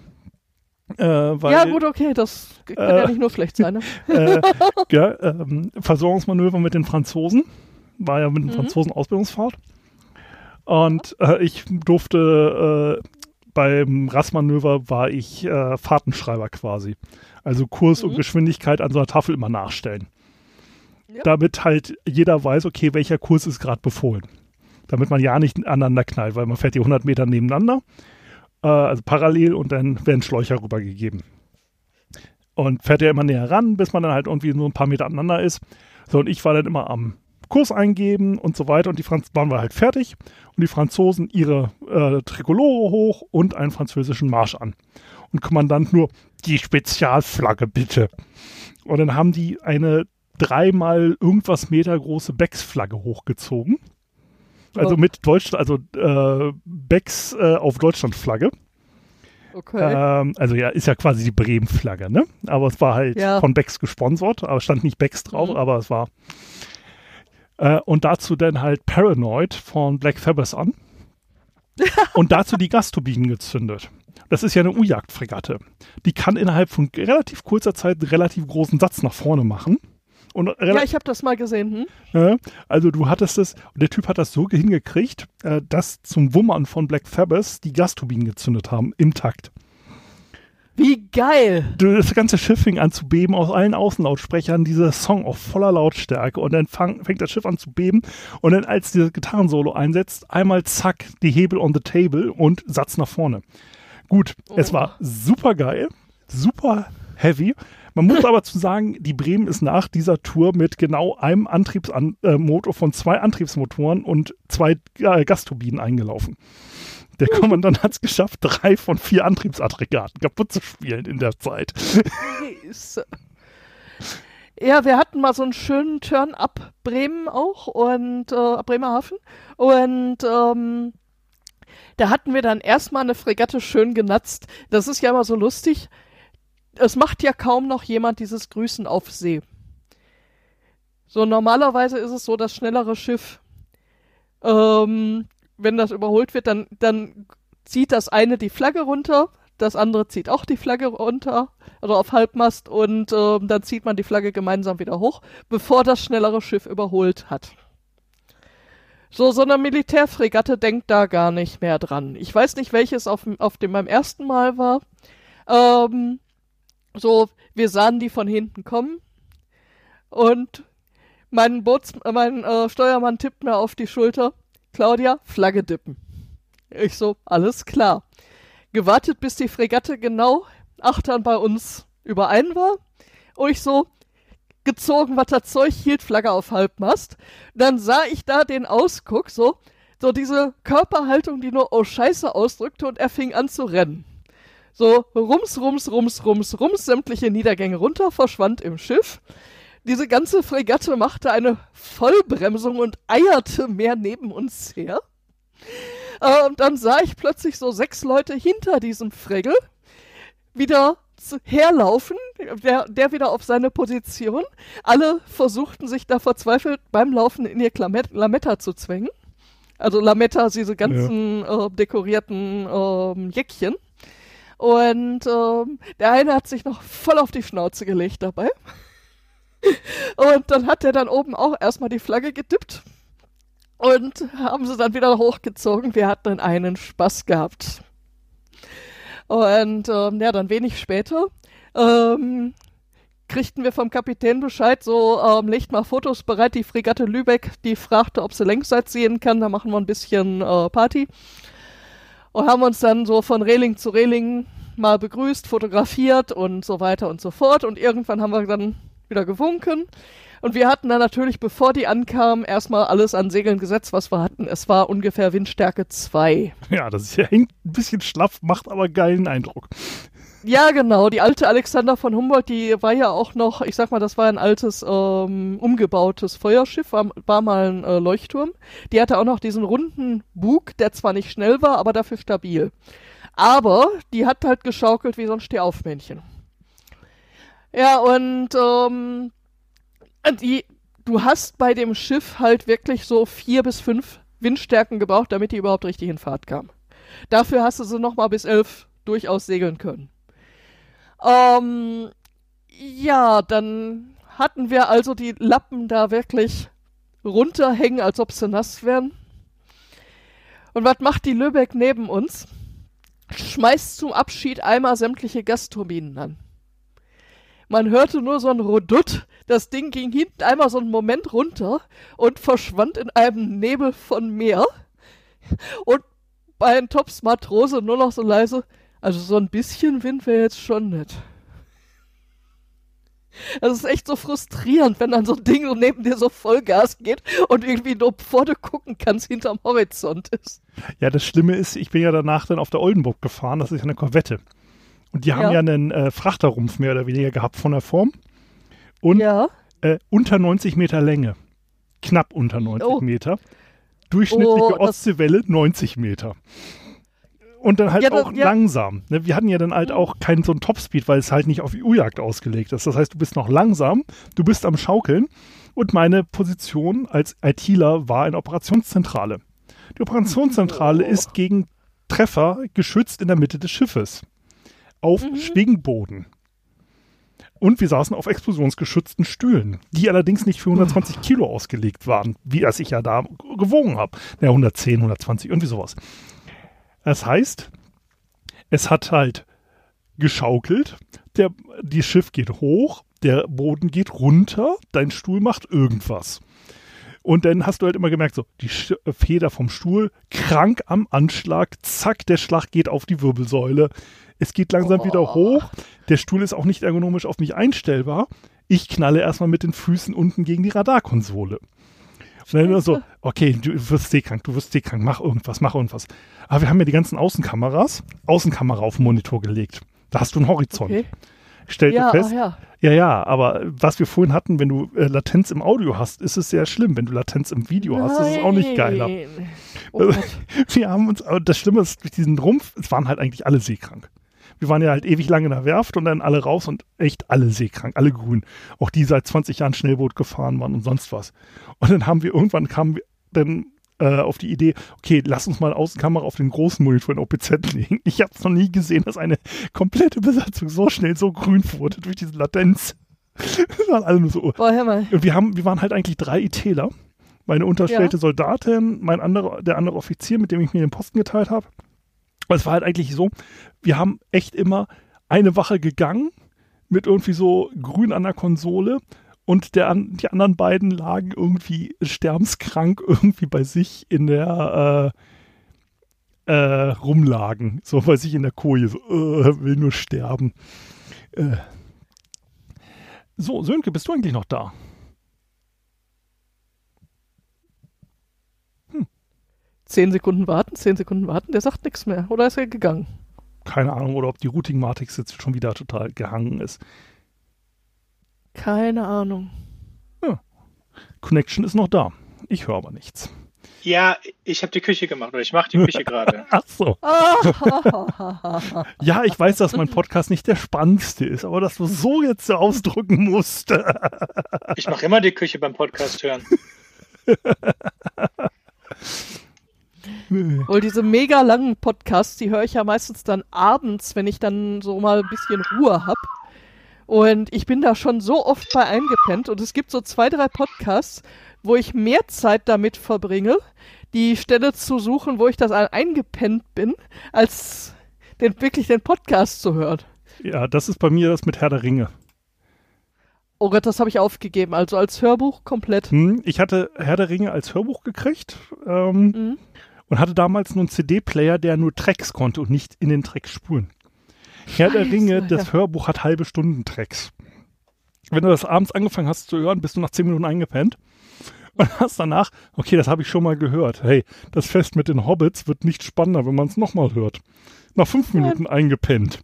B: Äh, weil,
C: ja, gut, okay, das kann
B: äh,
C: ja nicht nur schlecht sein. Ne? [LAUGHS]
B: äh, ja, ähm, Versorgungsmanöver mit den Franzosen. War ja mit den
C: Mhm.
B: Franzosen Ausbildungsfahrt. Und äh, ich durfte äh, beim Rassmanöver war ich äh, Fahrtenschreiber quasi. Also Kurs und
C: Mhm.
B: Geschwindigkeit an so einer Tafel immer nachstellen.
C: Ja.
B: Damit halt jeder weiß, okay, welcher Kurs ist gerade befohlen. Damit man ja nicht aneinander knallt, weil man fährt die 100 Meter nebeneinander, äh, also parallel und dann werden Schläucher rübergegeben. Und fährt ja immer näher ran, bis man dann halt irgendwie nur ein paar Meter aneinander ist. So, und ich war dann immer am Kurs eingeben und so weiter und die Franz waren wir halt fertig und die Franzosen ihre äh, Trikolore hoch und einen französischen Marsch an. Und Kommandant nur, die Spezialflagge bitte. Und dann haben die eine dreimal irgendwas Meter große Becks-Flagge hochgezogen. Also
C: Oh.
B: mit Deutschland, also äh, Becks äh, auf Deutschland-Flagge.
C: Okay.
B: Ähm, also ja, ist ja quasi die Bremen-Flagge, ne? Aber es war halt
C: Ja.
B: von Becks gesponsert, aber stand nicht Becks drauf,
C: Mhm.
B: aber es war. Äh, und dazu dann halt Paranoid von Black Sabbath an. [LAUGHS] und dazu die Gasturbinen gezündet. Das ist ja eine U-Jagd-Fregatte. Die kann innerhalb von relativ kurzer Zeit einen relativ großen Satz nach vorne machen. Und
C: ja, ich habe das mal gesehen. Hm?
B: ja, also du hattest es, der Typ hat das so hingekriegt, äh, dass zum Wummern von Black Sabbath die Gasturbinen gezündet haben im Takt.
C: Wie geil!
B: Das ganze Schiff fing an zu beben, aus allen Außenlautsprechern dieser Song auf voller Lautstärke und dann fang, fängt das Schiff an zu beben und dann als dieses Gitarrensolo einsetzt, einmal zack, die Hebel on the table und Satz nach vorne. Gut, es
C: Oh.
B: war super geil, super heavy. Man muss [LAUGHS] aber zu sagen, die Bremen ist nach dieser Tour mit genau einem Antriebsmotor von zwei Antriebsmotoren und zwei äh, Gasturbinen eingelaufen. Der Kommandant hat es geschafft, drei von vier Antriebsaggregaten kaputt zu spielen in der Zeit.
C: Ja, wir hatten mal so einen schönen Turn ab Bremen auch und äh, Bremerhaven und ähm, da hatten wir dann erstmal eine Fregatte schön genatzt. Das ist ja immer so lustig. Es macht ja kaum noch jemand dieses Grüßen auf See. So normalerweise ist es so, das schnellere Schiff, ähm, wenn das überholt wird, dann, dann zieht das eine die Flagge runter, das andere zieht auch die Flagge runter, also auf Halbmast und ähm, dann zieht man die Flagge gemeinsam wieder hoch, bevor das schnellere Schiff überholt hat. So, so eine Militärfregatte denkt da gar nicht mehr dran. Ich weiß nicht, welches auf, auf dem beim ersten Mal war. Ähm, so, wir sahen die von hinten kommen und mein Boots, äh, mein äh, Steuermann tippt mir auf die Schulter. Claudia, Flagge dippen. Ich so, alles klar. Gewartet, bis die Fregatte genau achtern bei uns überein war. Und ich so, gezogen, was das Zeug hielt, Flagge auf Halbmast. Dann sah ich da den Ausguck, so, so diese Körperhaltung, die nur oh Scheiße ausdrückte und er fing an zu rennen. So, rums, rums, rums, rums, rums, sämtliche Niedergänge runter, verschwand im Schiff. Diese ganze Fregatte machte eine Vollbremsung und eierte mehr neben uns her. Äh, und dann sah ich plötzlich so sechs Leute hinter diesem Fregel wieder herlaufen, der, der wieder auf seine Position. Alle versuchten sich da verzweifelt beim Laufen in ihr Klamet Lametta zu zwängen. Also Lametta, diese ganzen äh, dekorierten ähm, Jäckchen. Und ähm, der eine hat sich noch voll auf die Schnauze gelegt dabei. Und dann hat er dann oben auch erstmal die Flagge gedippt. Und haben sie dann wieder hochgezogen. Wir hatten einen Spaß gehabt. Und ähm, ja, dann wenig später ähm, kriegten wir vom Kapitän Bescheid, so ähm, legt mal Fotos bereit, die Fregatte Lübeck, die fragte, ob sie Längsseits sehen kann, da machen wir ein bisschen äh, Party. Und haben uns dann so von Reling zu Reling mal begrüßt, fotografiert und so weiter und so fort. Und irgendwann haben wir dann wieder gewunken. Und wir hatten dann natürlich, bevor die ankamen, erstmal alles an Segeln gesetzt, was wir hatten. Es war ungefähr Windstärke 2.
B: Ja, das ist ja hängt ein bisschen schlaff, macht aber geilen Eindruck.
C: Ja, genau. Die alte Alexander von Humboldt, die war ja auch noch, ich sag mal, das war ein altes, ähm, umgebautes Feuerschiff, war, war mal ein äh, Leuchtturm. Die hatte auch noch diesen runden Bug, der zwar nicht schnell war, aber dafür stabil. Aber die hat halt geschaukelt wie so ein Stehaufmännchen. Ja, und ähm, die, du hast bei dem Schiff halt wirklich so vier bis fünf Windstärken gebraucht, damit die überhaupt richtig in Fahrt kam. Dafür hast du sie noch mal bis elf durchaus segeln können. Ähm, ja, dann hatten wir also die Lappen da wirklich runterhängen, als ob sie nass wären. Und was macht die Lübeck neben uns? Schmeißt zum Abschied einmal sämtliche Gasturbinen an. Man hörte nur so ein Rodutt, das Ding ging hinten einmal so einen Moment runter und verschwand in einem Nebel von Meer. Und bei den Tops Matrose nur noch so leise, also so ein bisschen Wind wäre jetzt schon nett. Das ist echt so frustrierend, wenn dann so ein Ding neben dir so Vollgas geht und irgendwie nur du gucken kannst, hinterm Horizont ist.
B: Ja, das Schlimme ist, ich bin ja danach dann auf der Oldenburg gefahren, das ist ja eine Korvette. Und die haben ja, ja einen äh, Frachterrumpf mehr oder weniger gehabt von der Form. Und
C: ja.
B: äh, unter 90 Meter Länge. Knapp unter 90 oh. Meter. Durchschnittliche oh, Ostseewelle 90 Meter und dann halt ja, auch ja. langsam. Ne? Wir hatten ja dann halt mhm. auch keinen so einen Topspeed, weil es halt nicht auf EU-Jagd ausgelegt ist. Das heißt, du bist noch langsam, du bist am Schaukeln und meine Position als ITler war in Operationszentrale. Die Operationszentrale oh. ist gegen Treffer geschützt in der Mitte des Schiffes. Auf mhm. Schwingboden. Und wir saßen auf explosionsgeschützten Stühlen, die allerdings nicht für 120 Kilo ausgelegt waren, wie als ich ja da gewogen habe. Ja, 110, 120, irgendwie sowas. Das heißt, es hat halt geschaukelt, der, die Schiff geht hoch, der Boden geht runter, dein Stuhl macht irgendwas. Und dann hast du halt immer gemerkt, so, die Feder vom Stuhl, krank am Anschlag, zack, der Schlag geht auf die Wirbelsäule. Es geht langsam oh. wieder hoch. Der Stuhl ist auch nicht ergonomisch auf mich einstellbar. Ich knalle erstmal mit den Füßen unten gegen die Radarkonsole. Und dann immer so, okay, du wirst seekrank, du wirst seekrank, mach irgendwas, mach irgendwas. Aber wir haben ja die ganzen Außenkameras, Außenkamera auf den Monitor gelegt. Da hast du einen Horizont. Okay. Stell dir
C: ja,
B: fest,
C: ja.
B: ja, ja, aber was wir vorhin hatten, wenn du äh, Latenz im Audio hast, ist es sehr schlimm. Wenn du Latenz im Video Nein. hast, ist es auch nicht geiler. Oh [LAUGHS] wir haben uns, aber das Schlimme ist, durch diesen Rumpf, es waren halt eigentlich alle seekrank. Wir waren ja halt ewig lange in der Werft und dann alle raus und echt alle seekrank, alle grün. Auch die seit 20 Jahren Schnellboot gefahren waren und sonst was. Und dann haben wir irgendwann kamen wir dann äh, auf die Idee, okay, lass uns mal Außenkamera auf den großen Monitor in OPZ [LAUGHS] legen. Ich habe es noch nie gesehen, dass eine komplette Besatzung so schnell so grün wurde durch diese Latenz. [LAUGHS] Das waren alle nur so.
C: Boah, hör mal.
B: Wir, haben, wir waren halt eigentlich drei ITler. Meine unterstellte ja. Soldatin, mein anderer, der andere Offizier, mit dem ich mir den Posten geteilt habe. Es war halt eigentlich so, wir haben echt immer eine Wache gegangen mit irgendwie so grün an der Konsole und der, die anderen beiden lagen irgendwie sterbenskrank irgendwie bei sich in der äh, äh, rumlagen, so bei sich in der Koje, so äh, will nur sterben. Äh. So, Sönke, bist du eigentlich noch da?
C: Zehn Sekunden warten, zehn Sekunden warten, der sagt nichts mehr. Oder ist er gegangen?
B: Keine Ahnung, oder ob die Routing-Matrix jetzt schon wieder total gehangen ist.
C: Keine Ahnung.
B: Ja. Connection ist noch da. Ich höre aber nichts.
D: Ja, ich habe die Küche gemacht oder ich mache die Küche gerade. [LAUGHS]
B: Ach so. [LAUGHS] ja, ich weiß, dass mein Podcast nicht der spannendste ist, aber dass du so jetzt ausdrücken musst.
D: ich mache immer die Küche beim Podcast hören. [LAUGHS]
C: Wohl diese mega langen Podcasts, die höre ich ja meistens dann abends, wenn ich dann so mal ein bisschen Ruhe habe. Und ich bin da schon so oft bei eingepennt und es gibt so zwei, drei Podcasts, wo ich mehr Zeit damit verbringe, die Stelle zu suchen, wo ich das eingepennt bin, als den, wirklich den Podcast zu hören.
B: Ja, das ist bei mir das mit Herr der Ringe.
C: Oh Gott, das habe ich aufgegeben. Also als Hörbuch komplett.
B: Hm, ich hatte Herr der Ringe als Hörbuch gekriegt ähm, mhm. Und hatte damals nur einen CD-Player, der nur Tracks konnte und nicht in den Tracks spulen. Herr der Ringe, das Hörbuch hat halbe Stunden Tracks. Wenn du das abends angefangen hast zu hören, bist du nach zehn Minuten eingepennt und [LAUGHS] hast danach, okay, das habe ich schon mal gehört. Hey, das Fest mit den Hobbits wird nicht spannender, wenn man es nochmal hört. Nach fünf Minuten ja. eingepennt.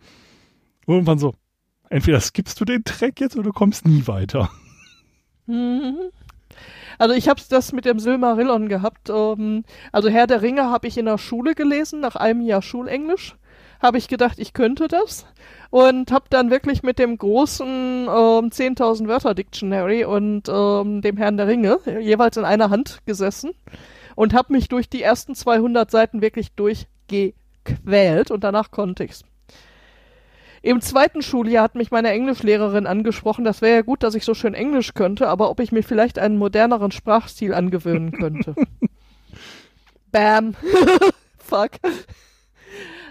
B: Und irgendwann so, entweder skippst du den Track jetzt oder du kommst nie weiter.
C: Mhm. Also ich habe das mit dem Silmarillion gehabt. Ähm, also Herr der Ringe habe ich in der Schule gelesen, nach einem Jahr Schulenglisch habe ich gedacht, ich könnte das und habe dann wirklich mit dem großen ähm, 10.000 Wörter Dictionary und ähm, dem Herrn der Ringe jeweils in einer Hand gesessen und habe mich durch die ersten 200 Seiten wirklich durchgequält und danach konnte ich's. Im zweiten Schuljahr hat mich meine Englischlehrerin angesprochen, das wäre ja gut, dass ich so schön Englisch könnte, aber ob ich mir vielleicht einen moderneren Sprachstil angewöhnen könnte. [LAUGHS] Bam. [LAUGHS] Fuck.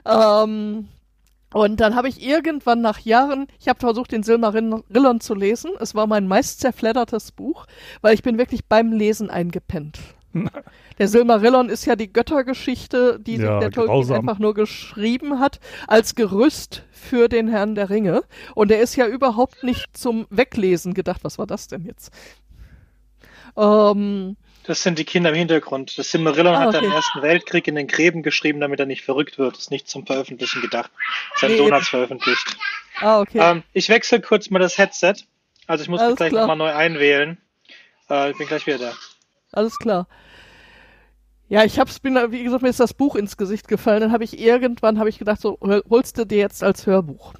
C: ähm, und dann habe ich irgendwann nach Jahren, ich habe versucht, den Silmarillion zu lesen. Es war mein meist zerfleddertes Buch, weil ich bin wirklich beim Lesen eingepennt. [LAUGHS] Der Silmarillion ist ja die Göttergeschichte, die
B: Ja,
C: sich der Tolkien
B: grausam.
C: einfach nur geschrieben hat, als Gerüst für den Herrn der Ringe. Und der ist ja überhaupt nicht zum Weglesen gedacht. Was war das denn jetzt? Ähm,
D: Das sind die Kinder im Hintergrund. Das Silmarillion
C: Ah,
D: hat er im
C: okay.
D: Ersten Weltkrieg in den Gräben geschrieben, damit er nicht verrückt wird. Ist nicht zum Veröffentlichen gedacht. Sein
C: Nee,
D: Sohn
C: eben.
D: hat es veröffentlicht.
C: ah, okay.
D: Ähm, ich wechsle kurz mal das Headset. Also ich muss
C: Alles
D: mich gleich nochmal neu einwählen. Äh, ich bin gleich wieder da.
C: Alles klar. Ja, ich hab's, bin, wie gesagt, mir ist das Buch ins Gesicht gefallen. Dann habe ich irgendwann, habe ich gedacht, so, hol- holst du dir jetzt als Hörbuch.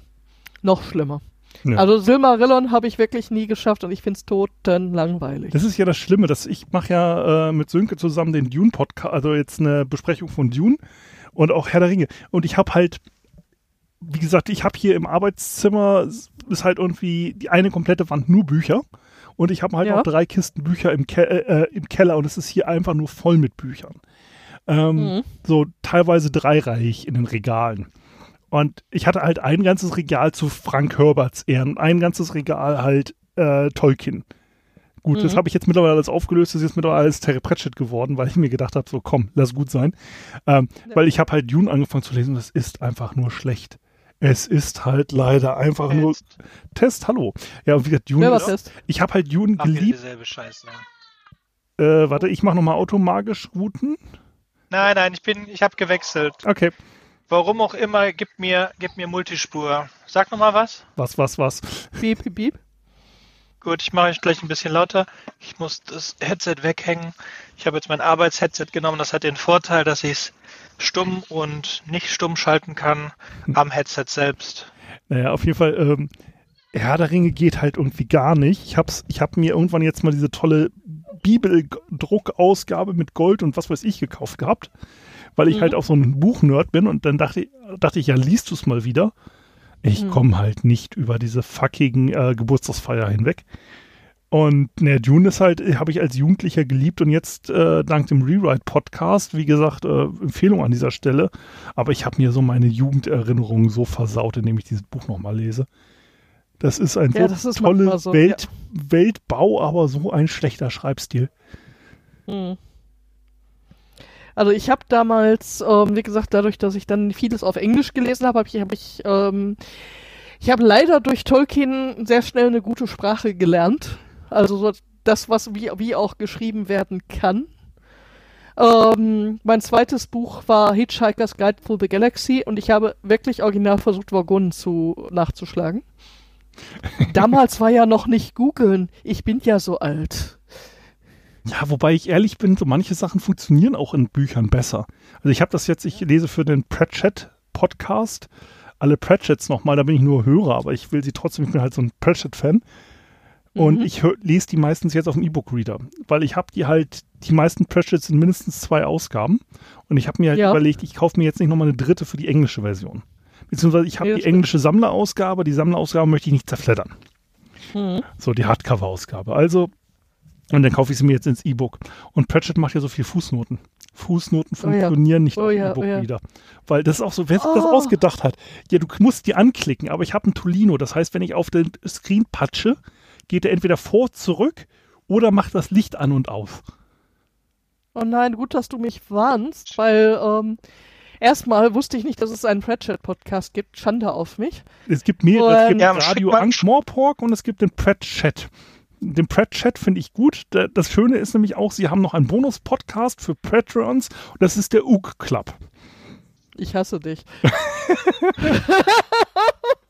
C: Noch schlimmer.
B: Ja.
C: Also Silmarillion habe ich wirklich nie geschafft und ich find's toten langweilig.
B: Das ist ja das Schlimme, dass ich mache ja äh, mit Sönke zusammen den Dune-Podcast, also jetzt eine Besprechung von Dune und auch Herr der Ringe. Und ich habe halt, wie gesagt, ich habe hier im Arbeitszimmer ist halt irgendwie die eine komplette Wand nur Bücher. Und ich habe halt
C: Ja.
B: noch drei Kisten Bücher im, Ke äh, im Keller und es ist hier einfach nur voll mit Büchern. Ähm,
C: Mhm.
B: So teilweise dreireihig in den Regalen. Und ich hatte halt ein ganzes Regal zu Frank Herberts Ehren und ein ganzes Regal halt äh, Tolkien. Gut, das
C: Mhm.
B: habe ich jetzt mittlerweile alles aufgelöst, das ist jetzt mittlerweile alles Terry Pratchett geworden, weil ich mir gedacht habe, so komm, lass gut sein. Ähm,
C: Ja.
B: Weil ich habe halt Dune angefangen zu lesen und das ist einfach nur schlecht. Es ist halt leider einfach nur
D: Jetzt.
B: Test, hallo. Ja, und wie gesagt, Dune, ist,
C: das?
B: ich habe halt Dune geliebt.
D: dieselbe Scheiße.
B: Äh, warte, ich mache nochmal automagisch Routen.
D: Nein, nein, ich bin, ich habe gewechselt.
B: Okay,
D: Warum auch immer, gib mir, gib mir Multispur. Sag noch mal was.
B: was, was, was.
C: Beep, beep, beep.
D: Gut, ich mache es gleich ein bisschen lauter. Ich muss das Headset weghängen. Ich habe jetzt mein Arbeitsheadset genommen. Das hat den Vorteil, dass ich es stumm und nicht stumm schalten kann am Headset selbst.
B: Naja, auf jeden Fall, ähm, Herr der Ringe geht halt irgendwie gar nicht. Ich hab's, ich hab mir irgendwann jetzt mal diese tolle Bibeldruckausgabe mit Gold und was weiß ich gekauft gehabt, weil ich
C: Mhm.
B: halt auch so ein Buchnerd bin und dann dachte, dachte ich, ja, liest du es mal wieder. Ich
C: Mhm.
B: komme halt nicht über diese fucking äh, Geburtstagsfeier hinweg. Und ne, Dune ist halt, habe ich als Jugendlicher geliebt und jetzt äh, dank dem Rewrite-Podcast, wie gesagt, äh, Empfehlung an dieser Stelle. Aber ich habe mir so meine Jugenderinnerungen so versaut, indem ich dieses Buch nochmal lese. Das ist ein
C: Ja,
B: so
C: das ist
B: tolle
C: manchmal so,
B: Welt, Weltbau, aber so ein schlechter Schreibstil.
C: Mhm. Also ich habe damals, ähm, wie gesagt, dadurch, dass ich dann vieles auf Englisch gelesen habe, habe ich, hab ich, ähm, ich habe leider durch Tolkien sehr schnell eine gute Sprache gelernt. Also so das, was wie, wie auch geschrieben werden kann. Ähm, mein zweites Buch war Hitchhiker's Guide Through the Galaxy und ich habe wirklich original versucht, Vagonen zu, nachzuschlagen. [LAUGHS] Damals war ja noch nicht googeln. Ich bin ja so alt.
B: Ja, wobei ich ehrlich bin, so manche Sachen funktionieren auch in Büchern besser. Also ich habe das jetzt, ich lese für den Pratchett-Podcast alle Pratchetts nochmal, da bin ich nur Hörer, aber ich will sie trotzdem, ich bin halt so ein Pratchett-Fan. Und
C: Mhm.
B: ich hör, lese die meistens jetzt auf dem E-Book-Reader, weil ich habe die halt, die meisten Pratchetts sind mindestens zwei Ausgaben. Und ich habe mir halt
C: Ja.
B: überlegt, ich kaufe mir jetzt nicht nochmal eine dritte für die englische Version. Beziehungsweise ich habe
C: das
B: die englische Sammlerausgabe, die Sammlerausgabe möchte ich nicht zerfleddern.
C: Mhm.
B: So, die Hardcover-Ausgabe. Also, und dann kaufe ich sie mir jetzt ins E-Book. Und Pratchett macht ja so viel Fußnoten. Fußnoten
C: Oh ja.
B: funktionieren nicht
C: Oh
B: auf
C: ja,
B: E-Book
C: oh ja.
B: wieder. Weil das ist auch so, wer sich das
C: Oh.
B: ausgedacht hat. Ja, du musst die anklicken, aber ich habe einen Tolino. Das heißt, wenn ich auf den Screen patsche, geht er entweder vor, zurück oder macht das Licht an und aus.
C: Oh nein, gut, dass du mich warnst, weil ähm, erstmal wusste ich nicht, dass es einen Pratchett-Podcast gibt. Schande auf mich.
B: Es gibt mehrere. es
C: Und-
B: gibt
D: Ja,
B: Radio Ankh-Morpork und es gibt den Pratchett. Den Pratchett finde ich gut. Da- Das Schöne ist nämlich auch, sie haben noch einen Bonus-Podcast für Patrons. Und das ist der Ook Club.
C: Ich hasse dich. [LAUGHS] [LAUGHS]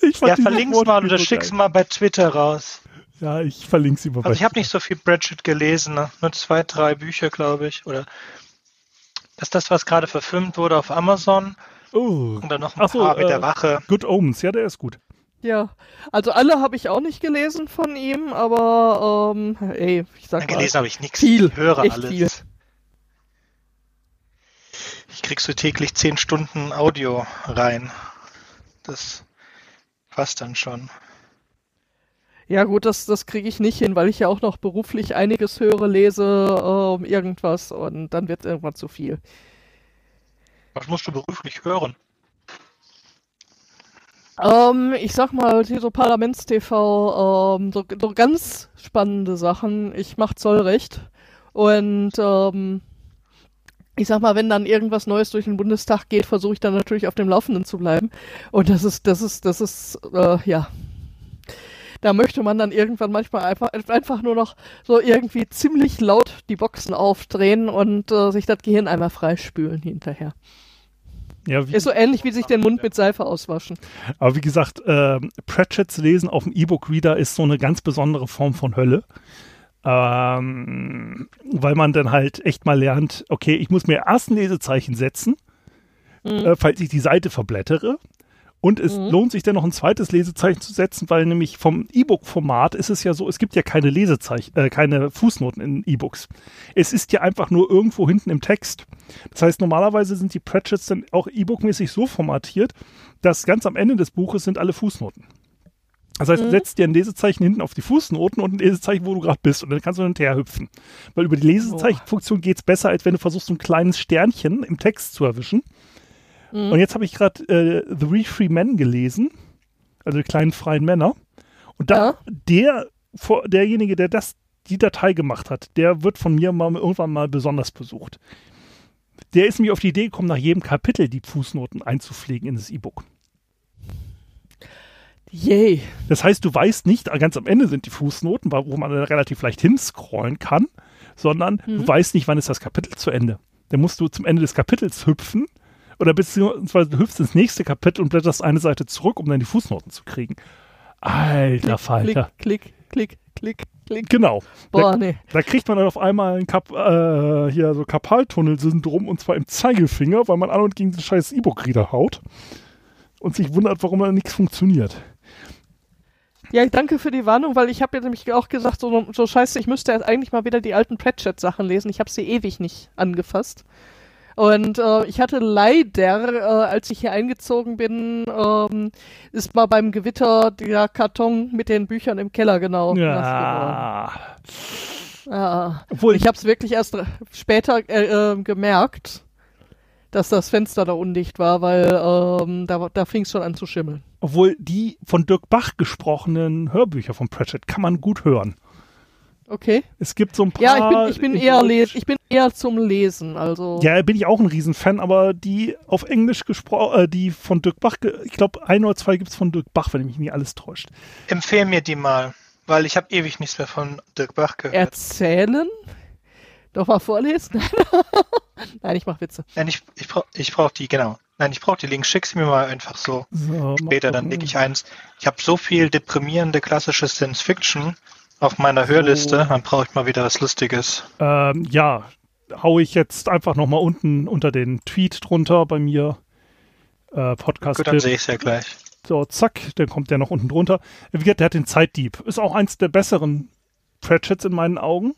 B: Ich fand
D: Ja, verlink's mal oder
B: so
D: schick's mal bei Twitter raus.
B: Ja, ich verlinke sie mal
D: Also ich habe nicht so viel Pratchett gelesen, ne? nur zwei, drei Bücher, glaube ich. Oder das ist das, was gerade verfilmt wurde auf Amazon.
B: Oh,
D: Und dann noch ein
B: Ach so,
D: paar mit
B: äh,
D: der Wache.
B: Good Omens. Ja, der ist gut.
C: Ja, also alle habe ich auch nicht gelesen von ihm, aber ähm, ey, ich sag
D: Nein,
C: mal,
D: gelesen habe ich nichts.
C: viel,
D: Ich höre
C: echt
D: alles.
C: viel.
D: Ich krieg so täglich zehn Stunden Audio rein. Das passt dann schon.
C: Ja gut, das, das kriege ich nicht hin, weil ich ja auch noch beruflich einiges höre, lese, ähm, irgendwas und dann wird irgendwann zu viel.
D: Was musst du beruflich hören?
C: Ähm, ich sag mal, hier so Parlaments-TV, ähm, so, so ganz spannende Sachen. Ich mach Zollrecht und ähm, ich sag mal, wenn dann irgendwas Neues durch den Bundestag geht, versuche ich dann natürlich auf dem Laufenden zu bleiben. Und das ist, das ist, das ist, äh, ja. Da möchte man dann irgendwann manchmal einfach, einfach nur noch so irgendwie ziemlich laut die Boxen aufdrehen und äh, sich das Gehirn einmal freispülen hinterher.
B: Ja, wie,
C: Ist so ähnlich wie sich den Mund mit Seife auswaschen.
B: aber wie gesagt, äh, Pratchetts lesen auf dem E-Book-Reader ist so eine ganz besondere Form von Hölle. Ähm, weil man dann halt echt mal lernt, okay, ich muss mir erst ein Lesezeichen setzen, äh, falls ich die Seite verblättere. Und es lohnt sich dann noch ein zweites Lesezeichen zu setzen, weil nämlich vom E-Book-Format ist es ja so, es gibt ja keine Lesezeichen, äh, keine Fußnoten in E-Books. Es ist ja einfach nur irgendwo hinten im Text. Das heißt, normalerweise sind die Pratchett's dann auch E-Book-mäßig so formatiert, dass ganz am Ende des Buches sind alle Fußnoten. Das heißt, du setzt dir ein Lesezeichen hinten auf die Fußnoten und ein Lesezeichen, wo du gerade bist. Und dann kannst du hinterher hüpfen. Weil über die Lesezeichenfunktion geht es besser, als wenn du versuchst, so ein kleines Sternchen im Text zu erwischen. Und jetzt habe ich gerade äh, The Three Free Men gelesen. Also die kleinen freien Männer. Und da,
C: Ja.
B: der, derjenige, der das, die Datei gemacht hat, der wird von mir mal irgendwann mal besonders besucht. Der ist mir auf die Idee gekommen, nach jedem Kapitel die Fußnoten einzupflegen in das E-Book.
C: Yay.
B: Das heißt, du weißt nicht, ganz am Ende sind die Fußnoten, wo man dann relativ leicht hinscrollen kann, sondern du weißt nicht, wann ist das Kapitel zu Ende. Dann musst du zum Ende des Kapitels hüpfen oder beziehungsweise du hüpfst ins nächste Kapitel und blätterst eine Seite zurück, um dann die Fußnoten zu kriegen. Alter Falter.
C: Klick, klick, klick, klick, klick.
B: Genau.
C: Boah,
B: da,
C: nee.
B: da kriegt man dann auf einmal ein Kap äh, hier so Karpaltunnel-Syndrom und zwar im Zeigefinger, weil man an und gegen den scheiß E-Book-Reader haut und sich wundert, warum da nichts funktioniert.
C: Ja, danke für die Warnung, weil ich habe ja nämlich auch gesagt, so, so scheiße, ich müsste jetzt eigentlich mal wieder die alten Pratchett-Sachen lesen. Ich habe sie ewig nicht angefasst. Und äh, ich hatte leider, äh, als ich hier eingezogen bin, ähm, ist mal beim Gewitter der Karton mit den Büchern im Keller genau.
B: Ja.
C: geworden. Ja.
B: Obwohl,
C: Ich habe es wirklich erst später äh, äh, gemerkt, dass das Fenster da undicht war, weil ähm, da, da fing es schon an zu schimmeln.
B: Obwohl die von Dirk Bach gesprochenen Hörbücher von Pratchett kann man gut hören.
C: Okay.
B: Es gibt so ein paar.
C: Ja, ich bin, ich bin
B: in
C: eher les ich bin eher zum Lesen, also.
B: Ja, bin ich auch ein Riesenfan, aber die auf Englisch gesprochen, äh, die von Dirk Bach, ich glaube, ein oder zwei gibt es von Dirk Bach, wenn mich nicht alles täuscht.
D: Empfehl mir die mal, weil ich habe ewig nichts mehr von Dirk Bach gehört.
C: Erzählen? Doch mal vorlesen? [LAUGHS] Nein, ich mach Witze.
D: Nein, ich, ich brauche ich brauch die, genau. Nein, ich brauche die Links. Schick sie mir mal einfach so.
B: So,
D: Später, dann
B: gucken.
D: leg ich eins. Ich habe so viel deprimierende klassische Science Fiction auf meiner Hörliste, dann brauche ich mal wieder was Lustiges.
B: Ähm, ja, hau ich jetzt einfach nochmal unten unter den Tweet drunter bei mir. Äh, Podcast.
D: Gut, dann sehe ich es ja gleich.
B: So, zack, dann kommt der noch unten drunter. Wie gesagt, der hat den Zeitdieb. Ist auch eins der besseren Pratchetts in meinen Augen.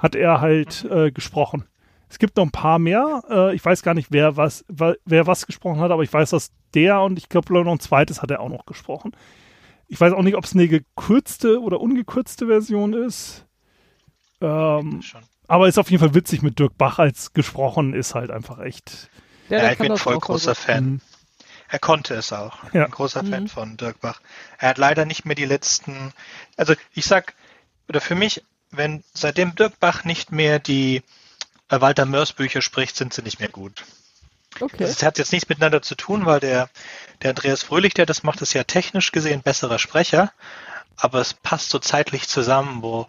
B: Hat er halt äh, gesprochen. Es gibt noch ein paar mehr. Äh, ich weiß gar nicht, wer was, wa- wer was gesprochen hat, aber ich weiß, dass der und ich glaube noch ein zweites hat er auch noch gesprochen. Ich weiß auch nicht, ob es eine gekürzte oder ungekürzte Version ist. Ähm, aber ist auf jeden Fall witzig mit Dirk Bach als gesprochen, ist halt einfach echt.
C: Ja,
D: Ja,
C: der
D: ich bin voll großer. Fan.
B: Mhm.
D: Er konnte es auch.
B: Ja.
D: Ein großer Fan
C: Mhm.
D: von Dirk Bach. Er hat leider nicht mehr die letzten, also ich sag, oder für mich, wenn seitdem Dirk Bach nicht mehr die äh, Walter Mörs Bücher spricht, sind sie nicht mehr gut.
C: Okay.
D: Das hat jetzt nichts miteinander zu tun, weil der, der Andreas Fröhlich, der das macht, ist ja technisch gesehen besserer Sprecher, aber es passt so zeitlich zusammen, wo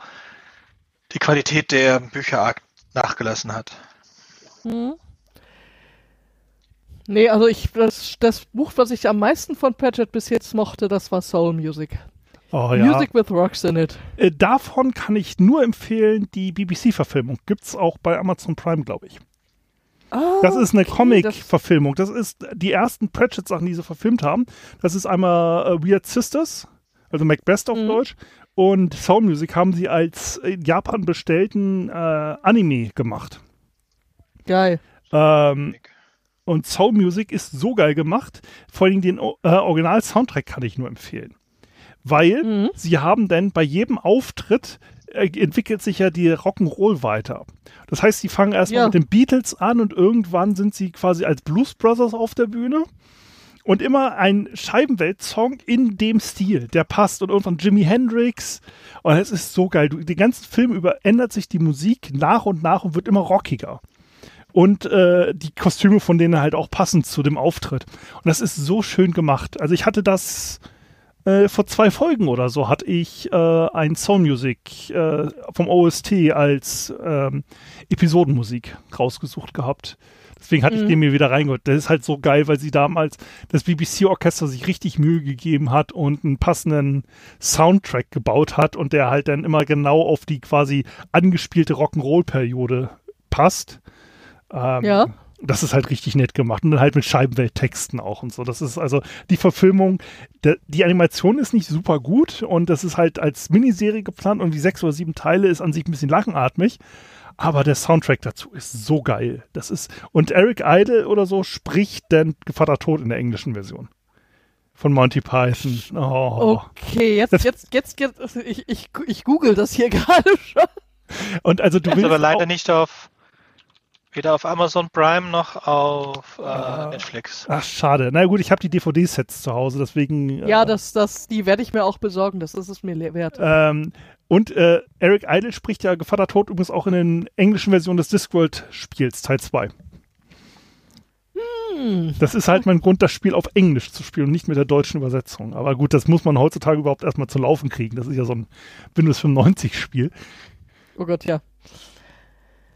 D: die Qualität der Bücher arg nachgelassen hat.
C: Hm. Nee, also ich, das, das Buch, was ich am meisten von Pratchett bis jetzt mochte, das war Soul Music.
B: Oh ja.
C: Music with Rocks in it.
B: Äh, davon kann ich nur empfehlen, die BBC-Verfilmung. Gibt es auch bei Amazon Prime, glaube ich.
C: Ah,
B: Das ist eine
C: okay,
B: Comic-Verfilmung. Das ist die ersten Pratchett-Sachen, die sie verfilmt haben. Das ist einmal äh, Weird Sisters, also Macbeth auf
C: Mhm.
B: Deutsch. Und Soul Music haben sie als in Japan bestellten äh, Anime gemacht.
C: Geil.
B: Ähm, Und Soul Music ist so geil gemacht. Vor allem den äh, Original-Soundtrack kann ich nur empfehlen. Weil
C: Mhm.
B: sie haben dann bei jedem Auftritt äh, entwickelt sich ja die Rock'n'Roll weiter. Das heißt, sie fangen erstmal
C: Ja.
B: mit den Beatles an und irgendwann sind sie quasi als Blues Brothers auf der Bühne. Und immer ein Scheibenwelt-Song in dem Stil, der passt. Und irgendwann Jimi Hendrix. Und es ist so geil. Du, den ganzen Film über ändert sich die Musik nach und nach und wird immer rockiger. Und äh, die Kostüme von denen halt auch passend zu dem Auftritt. Und das ist so schön gemacht. Also ich hatte das äh, vor zwei Folgen oder so, hatte ich äh, ein Soul Music äh, vom OST als ähm, Episodenmusik rausgesucht gehabt. Deswegen hatte ich
C: Mhm.
B: den mir wieder reingeholt. Das ist halt so geil, weil sie damals das BBC-Orchester sich richtig Mühe gegeben hat und einen passenden Soundtrack gebaut hat und der halt dann immer genau auf die quasi angespielte Rock'n'Roll-Periode passt. Ähm,
C: Ja.
B: Das ist halt richtig nett gemacht. Und dann halt mit Scheibenwelttexten auch und so. Das ist also die Verfilmung, der, die Animation ist nicht super gut und das ist halt als Miniserie geplant und wie sechs oder sieben Teile ist an sich ein bisschen lachenatmig. Aber der Soundtrack dazu ist so geil. Das ist, und Eric Idle oder so spricht dann Gevatter Tod in der englischen Version. Von Monty Python. Oh.
C: Okay, jetzt, jetzt, jetzt, jetzt, ich, ich, ich google das hier [LAUGHS] gerade schon.
B: Und also du
D: Ist
B: willst
D: aber leider
B: auch,
D: nicht auf weder auf Amazon Prime noch auf äh,
B: Ah.
D: Netflix.
B: Ach, schade. Na gut, ich habe die DVD-Sets zu Hause, deswegen.
C: Ja,
B: äh,
C: das, das, die werde ich mir auch besorgen, das ist es mir wert.
B: Ähm, und äh, Eric Idle spricht ja Gevatter Tod übrigens auch in den englischen Versionen des Discworld-Spiels, Teil 2.
C: Hm.
B: Das ist halt mein Grund, das Spiel auf Englisch zu spielen und nicht mit der deutschen Übersetzung. Aber gut, das muss man heutzutage überhaupt erstmal zu laufen kriegen. Das ist ja so ein Windows 95-Spiel.
C: Oh Gott, ja.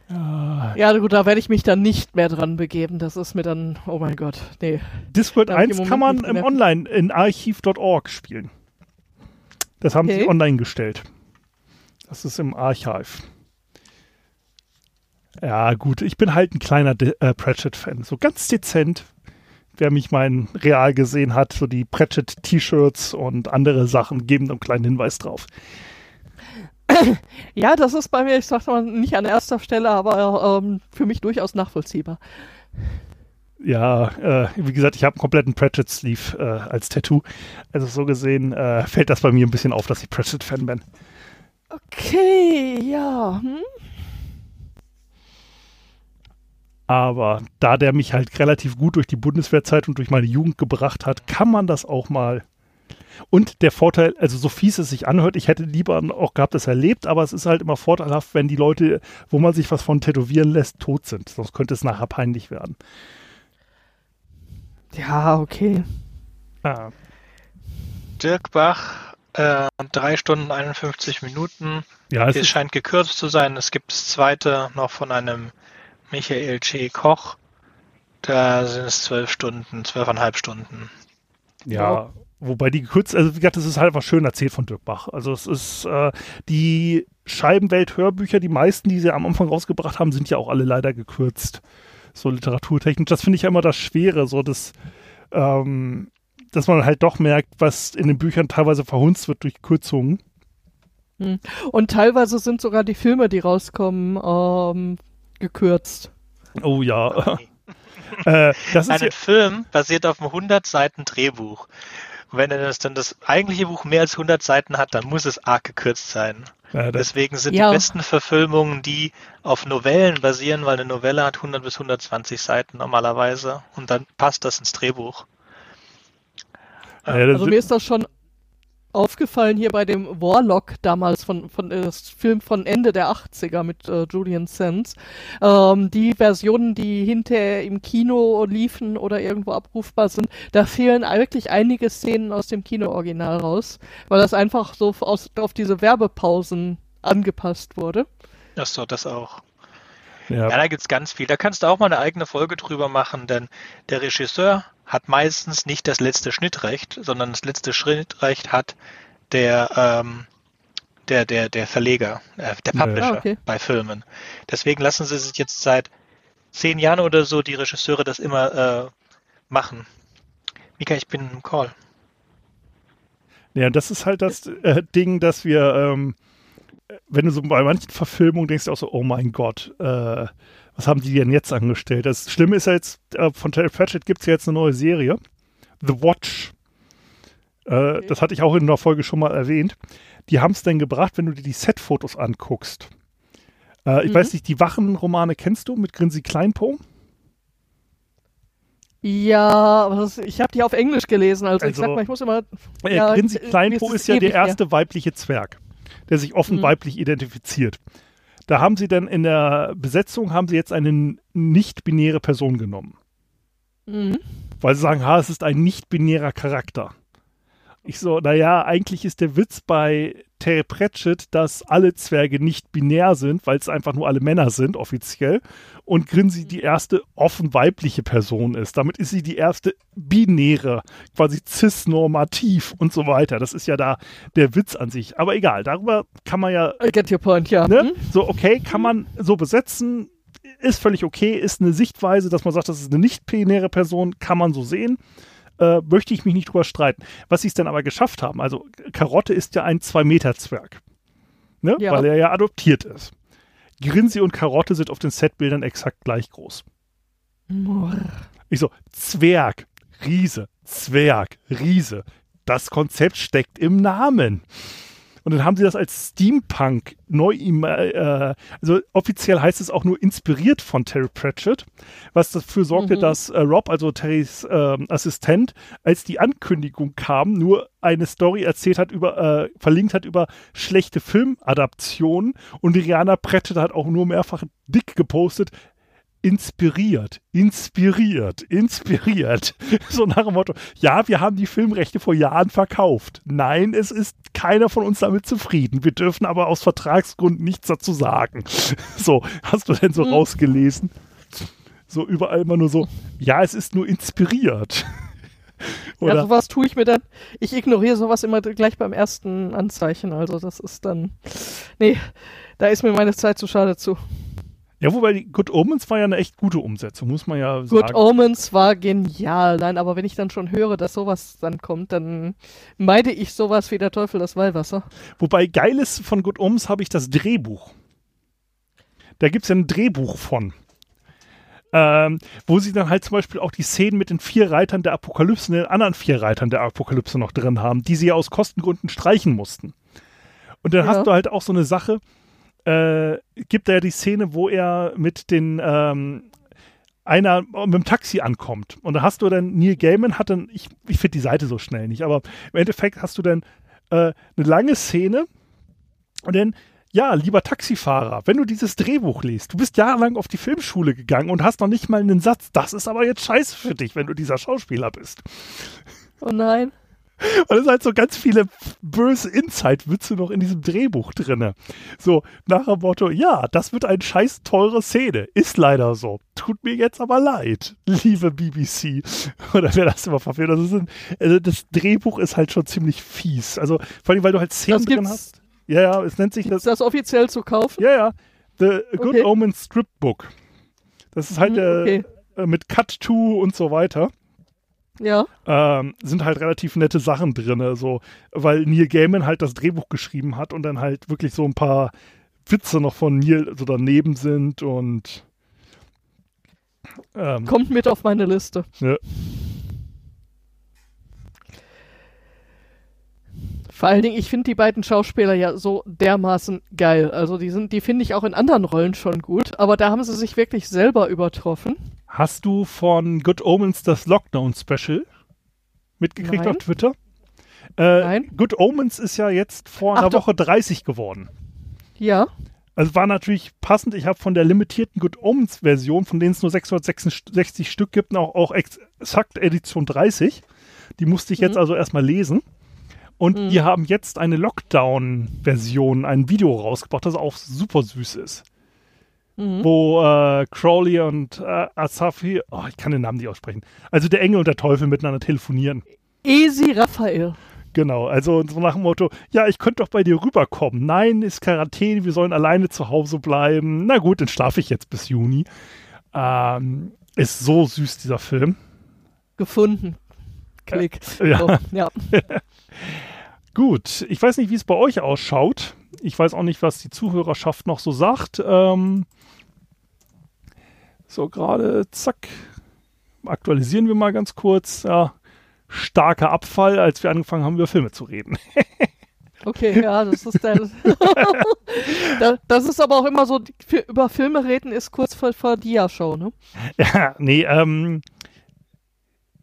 B: Ja.
C: Ja, gut, da werde ich mich dann nicht mehr dran begeben. Das ist mir dann, oh mein Gott, nee.
B: Discworld
C: Darf ich
B: 1
C: im
B: kann man im. Online in archiv.org spielen. Das haben sie
C: Okay.
B: online gestellt. Das ist im Archive. Ja, gut, ich bin halt ein kleiner De- äh, Pratchett-Fan. So ganz dezent. Wer mich mal real gesehen hat, so die Pratchett-T-Shirts und andere Sachen geben einen kleinen Hinweis drauf. [LAUGHS]
C: Ja, das ist bei mir, ich sag mal, nicht an erster Stelle, aber ähm, für mich durchaus nachvollziehbar.
B: Ja, äh, wie gesagt, ich habe einen kompletten Pratchett-Sleeve äh, als Tattoo. Also so gesehen äh, fällt das bei mir ein bisschen auf, dass ich Pratchett-Fan bin.
C: Okay, ja. Hm?
B: Aber da der mich halt relativ gut durch die Bundeswehrzeit und durch meine Jugend gebracht hat, kann man das auch mal. Und der Vorteil, also so fies es sich anhört, ich hätte lieber auch gehabt, das erlebt, aber es ist halt immer vorteilhaft, wenn die Leute, wo man sich was von tätowieren lässt, tot sind. Sonst könnte es nachher peinlich werden.
C: Ja, okay.
B: Ah,
D: Dirk Bach, äh, 3 Stunden 51 Minuten.
B: ja, es
D: Es scheint gekürzt zu sein. Es gibt das zweite noch von einem Michael J. Koch. Da sind es zwölf Stunden, zwölfeinhalb Stunden.
B: ja. Wobei die gekürzt, also wie gesagt, das ist halt einfach schön erzählt von Dirk Bach. Also es ist äh, die Scheibenwelt-Hörbücher, die meisten, die sie am Anfang rausgebracht haben, sind ja auch alle leider gekürzt. So literaturtechnisch. Das finde ich ja immer das Schwere, so das, ähm, dass man halt doch merkt, was in den Büchern teilweise verhunzt wird durch Kürzungen.
C: Und teilweise sind sogar die Filme, die rauskommen, ähm, gekürzt.
B: Oh ja. [LAUGHS] äh, das ist
D: Ein
B: ja,
D: Film basiert auf einem 100 Seiten Drehbuch. Und wenn er das dann das eigentliche Buch mehr als 100 Seiten hat, dann muss es arg gekürzt sein.
B: das,
D: Deswegen sind
C: Ja.
D: die besten Verfilmungen die auf Novellen basieren, weil eine Novelle hat 100 bis 120 Seiten normalerweise und dann passt das ins Drehbuch.
B: das
C: Also mir ist das schon aufgefallen hier bei dem Warlock damals von, von äh, das Film von Ende der 80er mit äh, Julian Sands. Ähm, die Versionen, die hinterher im Kino liefen oder irgendwo abrufbar sind, da fehlen wirklich einige Szenen aus dem Kino-Original raus, weil das einfach so aus, auf diese Werbepausen angepasst wurde.
D: Achso, das auch.
B: Ja,
D: Ja, da gibt's ganz viel. Da kannst du auch mal eine eigene Folge drüber machen, denn der Regisseur hat meistens nicht das letzte Schnittrecht, sondern das letzte Schnittrecht hat der, ähm, der, der, der Verleger, äh, der
B: Ja.
D: Publisher
C: Ah, okay.
D: bei Filmen. Deswegen lassen sie sich jetzt seit zehn Jahren oder so die Regisseure das immer äh, machen. Mika, ich bin im Call.
B: Ja, das ist halt das äh, Ding, dass wir, ähm, wenn du so bei manchen Verfilmungen denkst du auch so, oh mein Gott, äh, was haben die denn jetzt angestellt? Das Schlimme ist ja jetzt, äh, von Terry Pratchett gibt es ja jetzt eine neue Serie, The Watch. Äh, okay. Das hatte ich auch in einer Folge schon mal erwähnt. Die haben es dann gebracht, wenn du dir die Set-Fotos anguckst. Äh, ich mhm. weiß nicht, die Wachenromane kennst du mit Grinsi Kleinpo?
C: Ja, aber das, ich habe die auf Englisch gelesen, also, also ich sag mal, ich muss immer.
B: Äh, ja, Grinsi Kleinpo ist, ist ja der erste ja. weibliche Zwerg, der sich offen mhm. weiblich identifiziert. Da haben sie dann in der Besetzung haben sie jetzt eine nicht-binäre Person genommen. Mhm. Weil sie sagen, ha, es ist ein nicht-binärer Charakter. Ich so, naja, eigentlich ist der Witz bei Terry Pratchett, dass alle Zwerge nicht binär sind, weil es einfach nur alle Männer sind, offiziell. Und Grinsi die erste offen weibliche Person ist. Damit ist sie die erste binäre, quasi cis-normativ und so weiter. Das ist ja da der Witz an sich. Aber egal, darüber kann man ja.
C: I get your point, ja.
B: Ne? Hm? So, okay, kann man so besetzen. Ist völlig okay, ist eine Sichtweise, dass man sagt, das ist eine nicht-binäre Person, kann man so sehen äh, möchte ich mich nicht drüber streiten. Was sie es denn aber geschafft haben, also Karotte ist ja ein Zwei-Meter-Zwerg, ne? Ja. weil er ja adoptiert ist. Grinsi und Karotte sind auf den Setbildern exakt gleich groß. Ich so, Zwerg, Riese, Zwerg, Riese. Das Konzept steckt im Namen. Und dann haben sie das als Steampunk neu, äh, also offiziell heißt es auch nur inspiriert von Terry Pratchett, was dafür sorgte, mhm. dass äh, Rob, also Terrys äh, Assistent, als die Ankündigung kam, nur eine Story erzählt hat über, äh, verlinkt hat über schlechte Filmadaptionen und Rihanna Pratchett hat auch nur mehrfach dick gepostet, inspiriert, inspiriert, inspiriert. [LAUGHS] So nach dem Motto, ja, wir haben die Filmrechte vor Jahren verkauft. Nein, es ist keiner von uns damit zufrieden. Wir dürfen aber aus Vertragsgründen nichts dazu sagen. [LAUGHS] So, hast du denn so mhm. rausgelesen? So überall immer nur so, ja, es ist nur inspiriert. [LAUGHS]
C: Oder? Ja, sowas tue ich mir dann. Ich ignoriere sowas immer gleich beim ersten Anzeichen. Also das ist dann. Nee, da ist mir meine Zeit zu schade zu.
B: Ja, wobei die Good Omens war ja eine echt gute Umsetzung, muss man ja
C: sagen. Good Omens war genial. Nein, aber wenn ich dann schon höre, dass sowas dann kommt, dann meide ich sowas wie der Teufel das Weihwasser.
B: Wobei geil ist von Good Omens habe ich das Drehbuch. Da gibt es ja ein Drehbuch von. Ähm, wo sie dann halt zum Beispiel auch die Szenen mit den vier Reitern der Apokalypse und den anderen vier Reitern der Apokalypse noch drin haben, die sie ja aus Kostengründen streichen mussten. Und dann ja. hast du halt auch so eine Sache, äh, gibt er die Szene, wo er mit den ähm, einer mit dem Taxi ankommt. Und da hast du dann, Neil Gaiman hat dann, ich, ich finde die Seite so schnell nicht, aber im Endeffekt hast du dann äh, eine lange Szene und dann, ja, lieber Taxifahrer, wenn du dieses Drehbuch liest, du bist jahrelang auf die Filmschule gegangen und hast noch nicht mal einen Satz, das ist aber jetzt scheiße für dich, wenn du dieser Schauspieler bist.
C: Oh nein.
B: Und es sind halt so ganz viele böse Inside-Witze noch in diesem Drehbuch drin. So, nach dem Motto, ja, das wird eine scheiß teure Szene. Ist leider so. Tut mir jetzt aber leid, liebe BBC. Oder wer das immer verfehlt. Das, ein, also das Drehbuch ist halt schon ziemlich fies. Also, vor allem, weil du halt Szenen drin hast. Ja, ja, es nennt sich
C: das. Ist das offiziell zu kaufen?
B: Ja, ja. The Good okay. Omens Strip Book. Das ist halt mhm, okay. äh, mit Cut to und so weiter.
C: Ja.
B: Ähm, sind halt relativ nette Sachen drin, so, weil Neil Gaiman halt das Drehbuch geschrieben hat und dann halt wirklich so ein paar Witze noch von Neil so daneben sind und
C: ähm, kommt mit auf meine Liste. Ja. Vor allen Dingen, ich finde die beiden Schauspieler ja so dermaßen geil. Also die sind, die finde ich auch in anderen Rollen schon gut, aber da haben sie sich wirklich selber übertroffen.
B: Hast du von Good Omens das Lockdown-Special mitgekriegt Nein. auf Twitter? Äh, Nein. Good Omens ist ja jetzt vor Ach, einer. Woche 30 geworden.
C: Ja.
B: Also war natürlich passend. Ich habe von der limitierten Good Omens Version, von denen es nur 666 Stück gibt, auch, auch exakt Edition 30. Die musste ich jetzt mhm. also erstmal lesen. Und mhm. die haben jetzt eine Lockdown-Version, ein Video rausgebracht, das auch super süß ist. Mhm. Wo äh, Crowley und äh, Asafi, oh, ich kann den Namen nicht aussprechen, also der Engel und der Teufel miteinander telefonieren.
C: Easy Raphael.
B: Genau, also so nach dem Motto, ja, ich könnte doch bei dir rüberkommen. Nein, ist Quarantäne, wir sollen alleine zu Hause bleiben. Na gut, dann schlafe ich jetzt bis Juni. Ähm, ist so süß, dieser Film.
C: Gefunden. Klick.
B: Ja. So, ja. [LAUGHS] Gut, ich weiß nicht, wie es bei euch ausschaut. ich weiß auch nicht, was die Zuhörerschaft noch so sagt. Ähm, so, gerade, zack. Aktualisieren wir mal ganz kurz. Ja, starker Abfall, als wir angefangen haben, über Filme zu reden. [LAUGHS]
C: Okay, ja, das ist der. [LAUGHS] das ist aber auch immer so, über Filme reden ist kurz vor, vor Dia-Show, ne?
B: Ja, nee, ähm.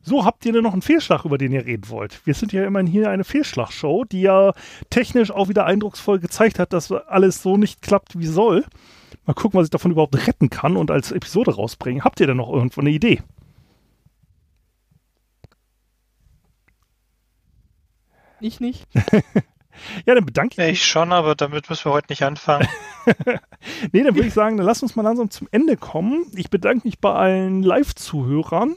B: So, habt ihr denn noch einen Fehlschlag, über den ihr reden wollt? Wir sind ja immerhin hier eine Fehlschlagshow, die ja technisch auch wieder eindrucksvoll gezeigt hat, dass alles so nicht klappt, wie soll. Mal gucken, was ich davon überhaupt retten kann und als Episode rausbringen. Habt ihr denn noch irgendwo eine Idee?
C: Ich nicht. [LAUGHS]
B: Ja, dann bedanke ich
D: mich. Ich schon, aber damit müssen wir heute nicht anfangen. [LAUGHS] [LAUGHS]
B: nee, dann würde ich sagen, dann lass uns mal langsam zum Ende kommen. Ich bedanke mich bei allen Live-Zuhörern.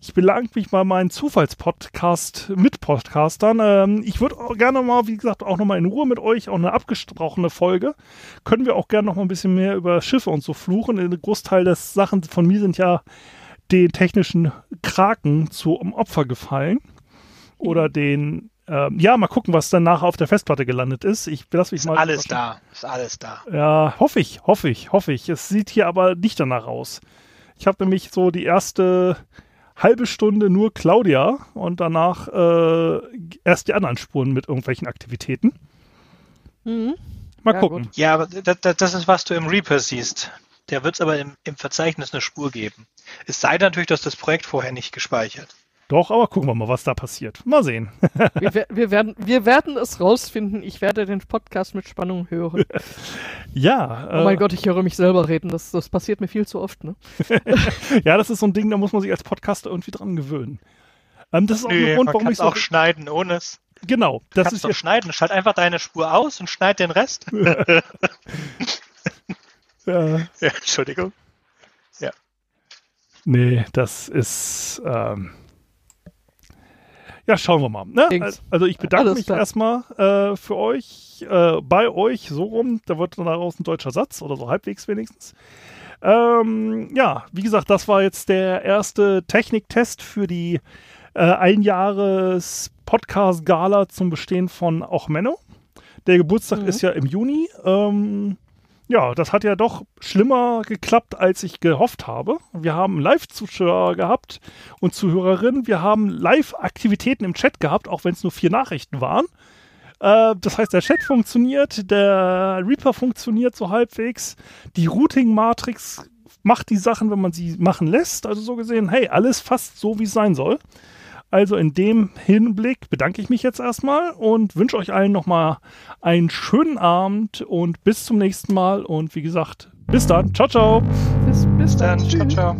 B: Ich bedanke mich bei meinen Zufallspodcast mit Podcastern. Ähm, ich würde auch gerne mal, wie gesagt, auch nochmal in Ruhe mit euch, auch eine abgesprochene Folge. Können wir auch gerne noch mal ein bisschen mehr über Schiffe und so fluchen. Ein Großteil der Sachen von mir sind ja den technischen Kraken zum Opfer gefallen. Oder den ähm, ja, mal gucken, was dann nachher auf der Festplatte gelandet ist. Ich lasse mich
D: ist
B: mal.
D: Alles da, ist alles da.
B: Ja, hoffe ich, hoffe ich, hoffe ich. Es sieht hier aber nicht danach aus. Ich habe nämlich so die erste halbe Stunde nur Claudia und danach äh, erst die anderen Spuren mit irgendwelchen Aktivitäten. Mhm. Mal ja, gucken.
D: Gut. Ja, aber das, das, ist, was du im Reaper siehst. Der wird es aber im, im Verzeichnis eine Spur geben. Es sei natürlich, dass das Projekt vorher nicht gespeichert.
B: Doch, aber gucken wir mal, was da passiert. Mal sehen. [LAUGHS]
C: wir, wir, werden, wir werden es rausfinden. Ich werde den Podcast mit Spannung hören.
B: ja.
C: Oh mein äh, Gott, ich höre mich selber reden. Das, das passiert mir viel zu oft. Ne? [LAUGHS]
B: ja, das ist so ein Ding, da muss man sich als Podcaster irgendwie dran gewöhnen.
D: Ähm, das ist auch Nö, ein Grund, warum ich auch schneiden ohne es.
B: Genau.
D: Das kannst ist doch schneiden. Schalt einfach deine Spur aus und schneid den Rest. [LAUGHS] ja. ja. Entschuldigung. Ja.
B: Nee, das ist. Ähm ja, schauen wir mal. Ne? Also ich bedanke Alles mich klar. erstmal äh, für euch, äh, bei euch, so rum. Da wird daraus ein deutscher Satz oder so halbwegs wenigstens. Ähm, ja, wie gesagt, das war jetzt der erste Techniktest für die äh, Einjahres-Podcast-Gala zum Bestehen von Auch Menno. Der Geburtstag mhm. ist ja im Juni. Ähm, ja, das hat ja doch schlimmer geklappt, als ich gehofft habe. Wir haben Live-Zuschauer gehabt und Zuhörerinnen. Wir haben Live-Aktivitäten im Chat gehabt, auch wenn es nur vier Nachrichten waren. Äh, das heißt, der Chat funktioniert, der Reaper funktioniert so halbwegs. Die Routing-Matrix macht die Sachen, wenn man sie machen lässt. Also so gesehen, hey, alles fast so, wie es sein soll. Also in dem Hinblick bedanke ich mich jetzt erstmal und wünsche euch allen nochmal einen schönen Abend und bis zum nächsten Mal. Und wie gesagt, bis dann. Ciao, ciao.
D: Bis, bis dann. Ciao, ciao.